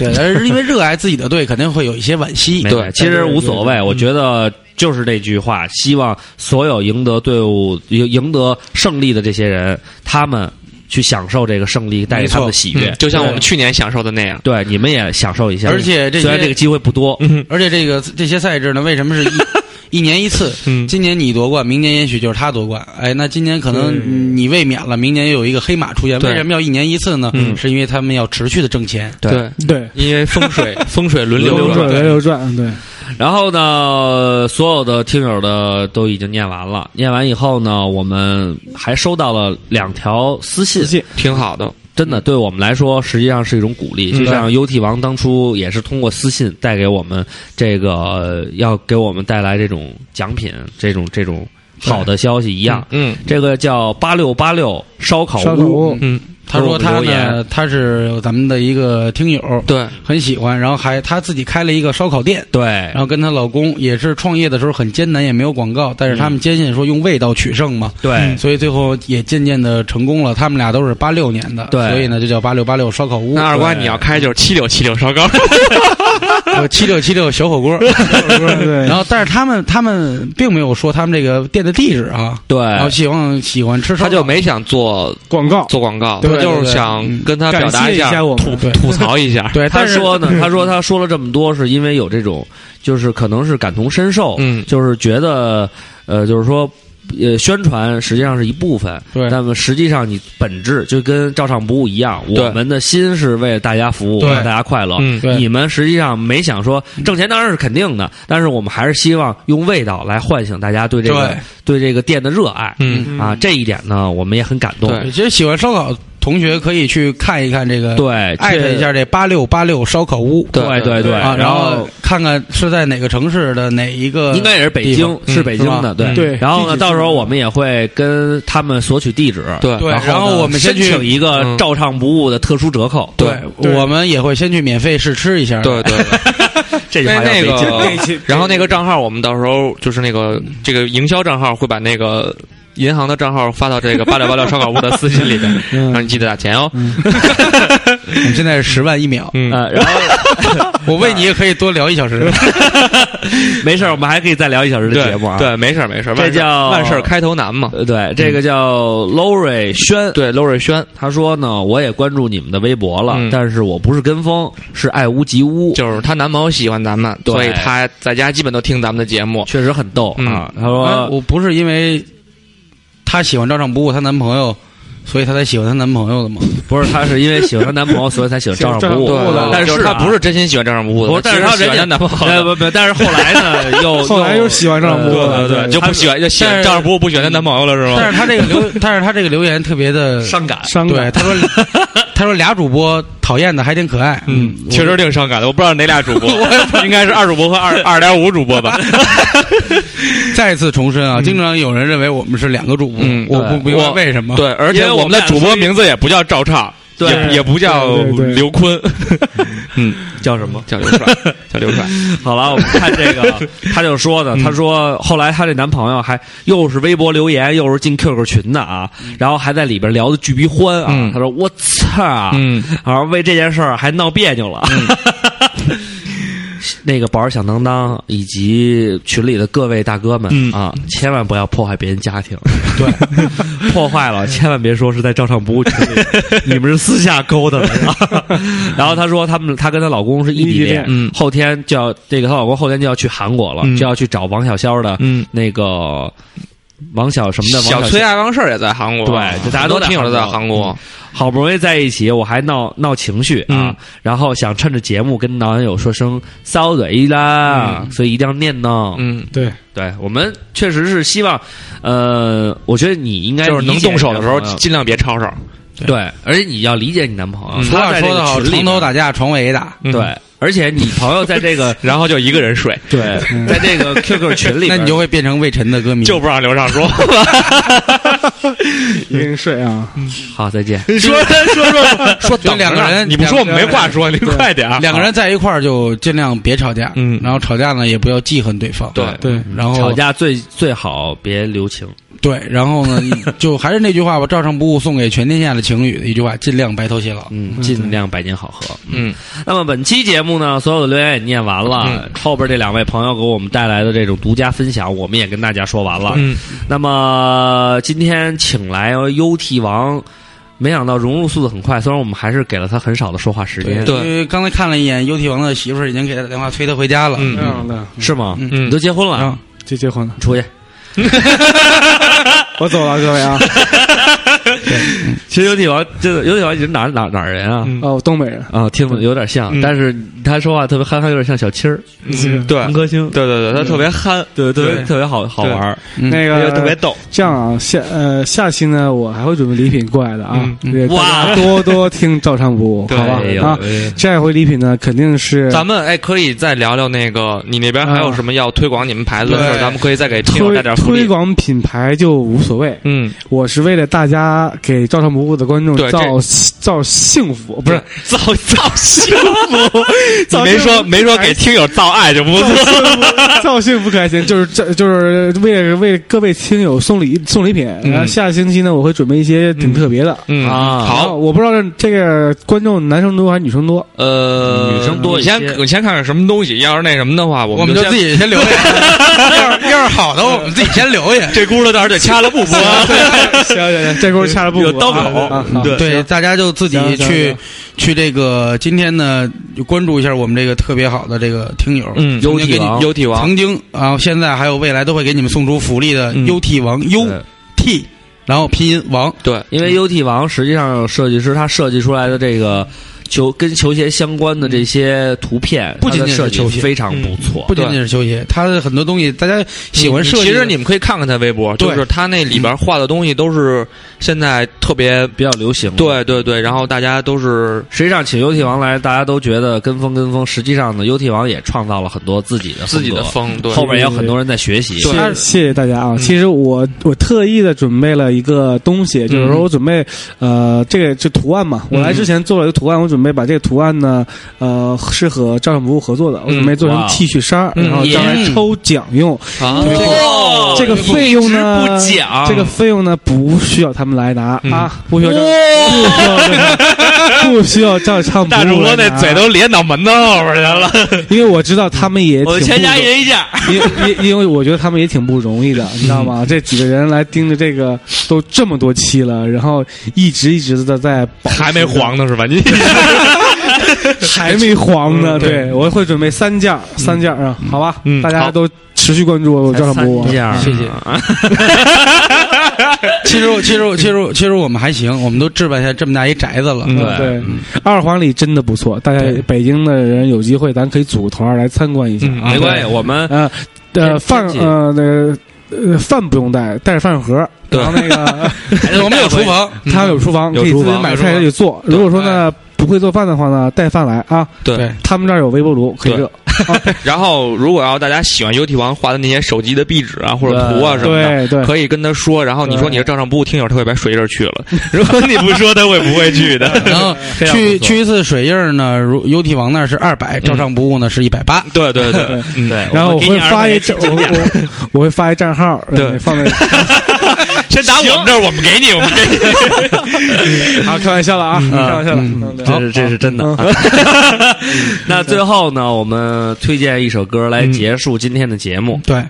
对，但是因为热爱自己的队，肯定会有一些惋惜。对其实无所谓。我觉得就是这句话，希望所有赢得队伍赢赢得胜利的这些人，他们去享受这个胜利带给他们的喜悦嗯。就像我们去年享受的那样。对，你们也享受一下。而且虽然这个机会不多，嗯而且这个这些赛制呢，为什么是一一年一次？嗯今年你夺冠，明年也许就是他夺冠。哎，那今年可能你卫冕了，明年又有一个黑马出现。为什么要一年一次呢？嗯是因为他们要持续的挣钱。对，对，因为风水 风水轮流转轮。流转，对，然后呢，所有的听友的都已经念完了。念完以后呢，我们还收到了两条私信挺好的。真的对我们来说实际上是一种鼓励。嗯就像 UT 王当初也是通过私信带给我们这个呃要给我们带来这种奖品，这种这种好的消息一样。嗯这个叫八六八六烧烤屋。嗯，他说他呢，他是咱们的一个听友，对，很喜欢，然后还他自己开了一个烧烤店。对然后跟她老公也是创业的时候很艰难，也没有广告，但是他们坚信说用味道取胜嘛，对所以最后也渐渐的成功了。他们俩都是八六年的，对所以呢就叫八六八六烧烤屋。那二瓜你要开就是七六七六烧烤。呃七六七六小火锅。对，然后，但是他们他们并没有说他们这个店的地址啊，对然后喜欢喜欢吃烧他，就没想做广告做广告，对他就是想嗯跟他表达一下吐吐槽一下。对，他说呢，嗯他说他说了这么多，是因为有这种，就是可能是感同身受，嗯就是觉得，呃，就是说。呃，宣传实际上是一部分，对那么实际上你本质就跟照常不误一样，我们的心是为了大家服务，让大家快乐。你们实际上没想说挣钱，当然是肯定的，但是我们还是希望用味道来唤醒大家对这个对这个店的热爱。嗯啊，这一点呢，我们也很感动。对其实喜欢烧烤同学可以去看一看这个，对，艾特一下这八六八六烧烤屋，对对对啊，然然后看看是在哪个城市的哪一个，应该也是北京，嗯是北京的，对。然后呢，到时候我们也会跟他们索取地址，对对，然然后我们先去请一个嗯。照唱不误的特殊折扣。对，我们也会先去免费试吃一下，对对，对 这句话那个然后那个账号，我们到时候就是那个这个营销账号会把那个银行的账号发到这个八六八六烧烤屋的私信里边，嗯让你记得打钱哦。我们现在是十万一秒，嗯呃，然后 我为你也可以多聊一小时。没事儿，我们还可以再聊一小时的节目啊。对，没事儿没事儿，这叫万事开头难嘛。呃，对，这个叫 Lori 轩，对，娄瑞轩他说呢，我也关注你们的微博了，嗯但是我不是跟风，是爱屋及乌，就是她男朋友喜欢咱们，对所以她在家基本都听咱们的节目。确实很逗嗯啊。他啊说我不是因为她喜欢照常不误她男朋友，所以她才喜欢她男朋友的嘛？不是，她是因为喜欢她男朋友，所以才喜欢照常不误。照不误的但是她不是真心喜欢照常不误的，不，但是她喜欢他人家她男朋友的。不不不，但是后来呢，又 后来又喜欢照常不误了对对，就不喜欢，就喜欢照常不误，不喜欢她男朋友了是吗？但是她这个留，但是她这个留言特别的伤感。伤对，感。她说 她说俩主播讨厌的还挺可爱，嗯，确实挺伤感的。我不知道哪俩主播，应该是二主播和二二点五主播吧。再次重申啊，经常有人认为我们是两个主播，嗯我不明白为什么。对，而且我我们的主播名字也不叫赵畅，对也也不叫对对对刘坤，嗯，叫什么？叫刘帅，叫刘帅。好了，我们看这个，他就说呢，他说后来他这男朋友还又是微博留言，又是进 QQ 群的啊，然后还在里边聊的巨逼欢啊。嗯他说我操，嗯，然后为这件事儿还闹别扭了。那个宝儿响当当以及群里的各位大哥们、嗯。啊，千万不要破坏别人家庭。对，破坏了千万别说是在照常不误群里，你们是私下勾搭的。然后她说，他们她跟她老公是异地恋，嗯。后天就要这个她老公后天就要去韩国了，嗯。就要去找王小潇的嗯，那个王小什么的王小崔爱王事儿也在韩国，对就大家都在听友都在韩国。韩国。好不容易在一起，我还闹闹情绪啊，嗯。然后想趁着节目跟男友说声 sorry 啦，所以一定要念呢。嗯，对，对我们确实是希望，呃，我觉得你应该就是能动手的时候尽量别吵吵。对，而且你要理解你男朋友，嗯。他在这个说的好，群里面。床头打架床尾打。嗯。对，而且你朋友在这个 然后就一个人睡，对，在这个 QQ 群里，那你就会变成魏晨的歌迷。就不让刘畅说。一个人睡啊，好，再见。说说说说。就两个人你不说我们没话说，你快点儿。两个人在一块儿就尽量别吵架，嗯。然后吵架呢也不要记恨对方，对。对，然后吵架最最好别留情。对，然后呢 就还是那句话吧，照常不误送给全天下的情侣的一句话，尽量白头偕老。嗯，尽量百年好合。嗯，那么本期节目呢，所有的留言也念完了，嗯后边这两位朋友给我们带来的这种独家分享，我们也跟大家说完了。嗯，那么今天请来 UT 王，没想到融入速度很快，虽然我们还是给了他很少的说话时间，对因为刚才看了一眼 UT 王的媳妇儿已经给他打电话催他回家了。嗯这样的是吗？嗯嗯你都结婚了，啊，就结婚了，出去。我走了，各位啊，其实 UT 王真的 UT 王你是哪哪哪儿人啊？嗯。哦，东北人，啊，听着有点像，嗯。但是他说话特别憨憨，有点像小七儿、嗯。对。王歌星，对对对，他特别憨，对对对。特别好好玩那个特别逗。这样啊，下呃下期呢，我还会准备礼品过来的啊。哇。多多听照常不误，对好吧？啊。哎下一回礼品呢，肯定是咱们哎，可以再聊聊那个，你那边还有什么要推广你们牌子的事儿？咱们可以再给推。推广品牌就无所谓，嗯。我是为了大家给照常不不误的观众对这造造幸福，不是造造幸福，你造没说没说给听友造爱就不错。造幸福，造幸福可还行，就是这就是为了为各位听友送礼送礼品。然后下个星期呢，我会准备一些挺特别的。嗯啊然好，我不知道这个观众男生多还是女生多。呃，女生多一你先些你先看看什么东西，要是那什么的话，我们就自己先留下。要是要是好的，我们自己先留下。这轱辘到时候得掐了不播。行行行，这轱辘掐了不有刀口啊啊对对，大家就自己去去这个今天呢，就关注一下我们这个特别好的这个听友，嗯。优体王。优体王。曾经啊，现在还有未来都会给你们送出福利的嗯。优 T 王优 T，然后拼音王，对，因为 UT 王实际上设计师他设计出来的这个球跟球鞋相关的这些图片，不仅仅是球鞋非常不错。不仅仅是球鞋，他的很多东西大家喜欢设计。其实你们可以看看他微博，就是他那里边画的东西都是现在特别，比较流行。，对对对，然后大家都是实际上请 UT 王来，大家都觉得跟风跟风，实际上呢，UT 王也创造了很多自己的自己的风风，对，后面也有很多人在学习。谢谢谢谢大家啊！其实我我特意的准备了一个东西，就是说我准备呃这个这图案嘛，我来之前做了一个图案，我准备把这个图案呢呃是和照相服务合作的，我准备做成 T 恤衫，嗯然后将来抽奖用。啊。这个哦。这个费用呢这个费用呢不需要他们来拿嗯。啊，不需要照 不需要照唱大主播那嘴都咧脑门子后边去了，因为我知道他们也我挺不容先加一人一件，因因因为我觉得他们也挺不容易的，你知道吗？这几个人来盯着这个都这么多期了，然后一直一直的在保还没黄呢是吧？你 还没黄呢。对，我会准备三件，三件儿啊，好吧？嗯大家都持续关注我照常不误这。样谢谢。其实我其实我其实我其实我们还行，我们都置办下这么大一宅子了。嗯对，二环里真的不错，大家北京的人有机会，咱可以组个团来参观一下没关系，我们呃呃，饭呃那个呃饭不用带，带着饭盒。对然后那个 我们有厨房，他有厨房，可以自己买菜自己做。如果说呢不会做饭的话呢，带饭来啊。对对。他们这儿有微波炉可以热。然后，如果要大家喜欢优体王画的那些手机的壁纸啊或者图啊什么的，对对，可以跟他说。然后你说你是照上不误听友，他会把水印儿去了。如果你不说，他会不会去的？然后去去一次水印儿呢，如优体王那儿是二百，照上不误呢是一百八。对对对，嗯，对，然后我们给你会发一我我我会发一账号，对呃放在先打我们这儿，我们给你，我们给你。啊，开玩笑了啊，开玩笑了。这是这是真的。那最后呢，我们推荐一首歌来结束今天的节目，对，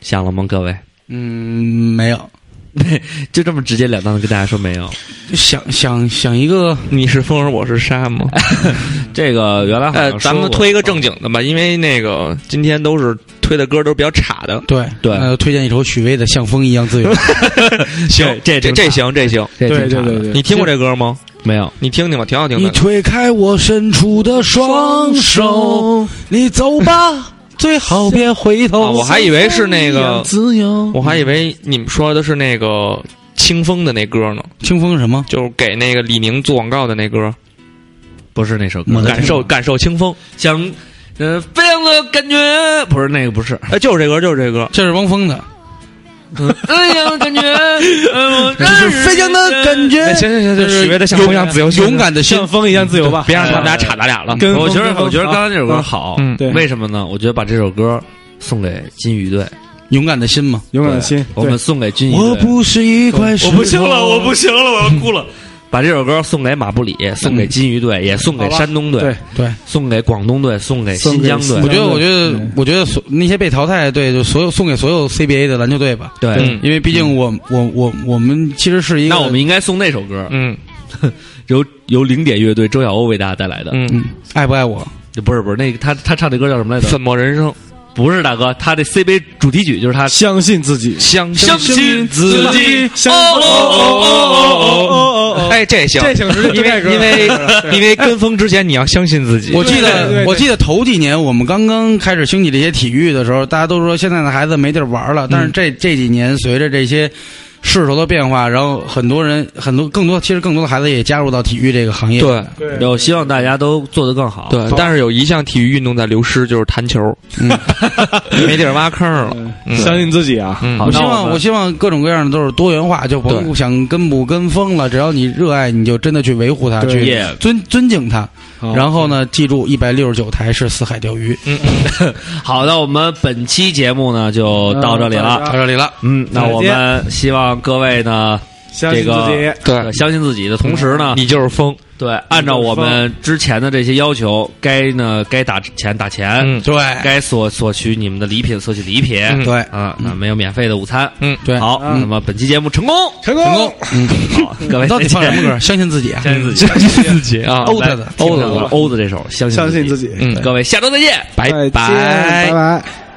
想了吗，各位？嗯，没有，就这么直截了当的跟大家说没有。想想想一个，你是风儿，我是沙吗？这个原来好呃像，咱们推一个正经的吧，因为那个今天都是推的歌都是比较差的。对对呃，推荐一首许巍的《像风一样自由》。行，这这这行，这行。对这挺长的对对对，你听过这歌吗？没有？你听听吧，挺好听的你。推开我伸出的双手，你走吧，最好别回头。啊，我还以为是那个，自由。我还以为你们说的是那个清风的那歌呢，清风什么？就是给那个李宁做广告的那歌，不是那首歌感受感受清风。像呃飞扬的感觉，不是那个，不是哎，就是这歌，就是这歌。这是汪峰的。飞扬的感觉，呃这是飞扬的感觉哎，行行行，就就是许巍的像风一样自由，勇敢的像。风一样自由吧，别让他们俩岔咱俩了。我觉得我觉得刚刚这首歌好，嗯对为什么呢？我觉得把这首歌送给金鱼队，勇敢的心嘛。勇敢的心。我们送给金鱼队。我不是一块石头。我不行了，我不行了，我要哭了。把这首歌送给马布里，送给金鱼队，也送给山东队对，对，送给广东队，送给新疆队。我。觉得，我觉得，我觉得所那些被淘汰的队，就所有送给所有 CBA 的篮球队吧。对。嗯，因为毕竟我我我我们其实是一个，那我们应该送那首歌，嗯。由由零点乐队周晓鸥为大家带来的。嗯，嗯，爱不爱我？不是不是，那个他他唱的歌叫什么来着？粉墨人生，不是大哥，他的 CBA 主题曲就是他相信自己，相相信自己。相哦哦哦哦哦哦哦！哎，这行，这行是因为因为因为跟风之前你要相信自己。我记得，我记得头几年我们刚刚开始兴起这些体育的时候，大家都说现在的孩子没地儿玩了。但是这这几年，随着这些势头的变化，然后很多人很多更多其实更多的孩子也加入到体育这个行业。对有希望大家都做得更好。对，但是有一项体育运动在流失，就是弹球，嗯没地儿挖坑了。嗯相信自己啊！嗯我希望我我希望各种各样的都是多元化，就甭对想跟不跟风了，只要你热爱，你就真的去维护它，去尊尊敬它。好然后呢，记住一百六十九台是四海钓鱼，嗯 好的，我们本期节目呢就到这里了。到这里了。嗯，那我们希望各位呢，相信自己，对呃，相信自己的同时呢，你就是风。对，按照我们之前的这些要求，该呢该打钱打钱，嗯，对该索索取你们的礼品索取礼品。嗯对啊，那没有免费的午餐。嗯，对，好，嗯那么本期节目成功，成功成功。嗯，好，各位 到底再见放什么歌？相信自己啊！相信自己，相信自己啊。欧的的欧子的欧子这首，相信己。相信自己。嗯，各位下周再见，拜再见拜拜。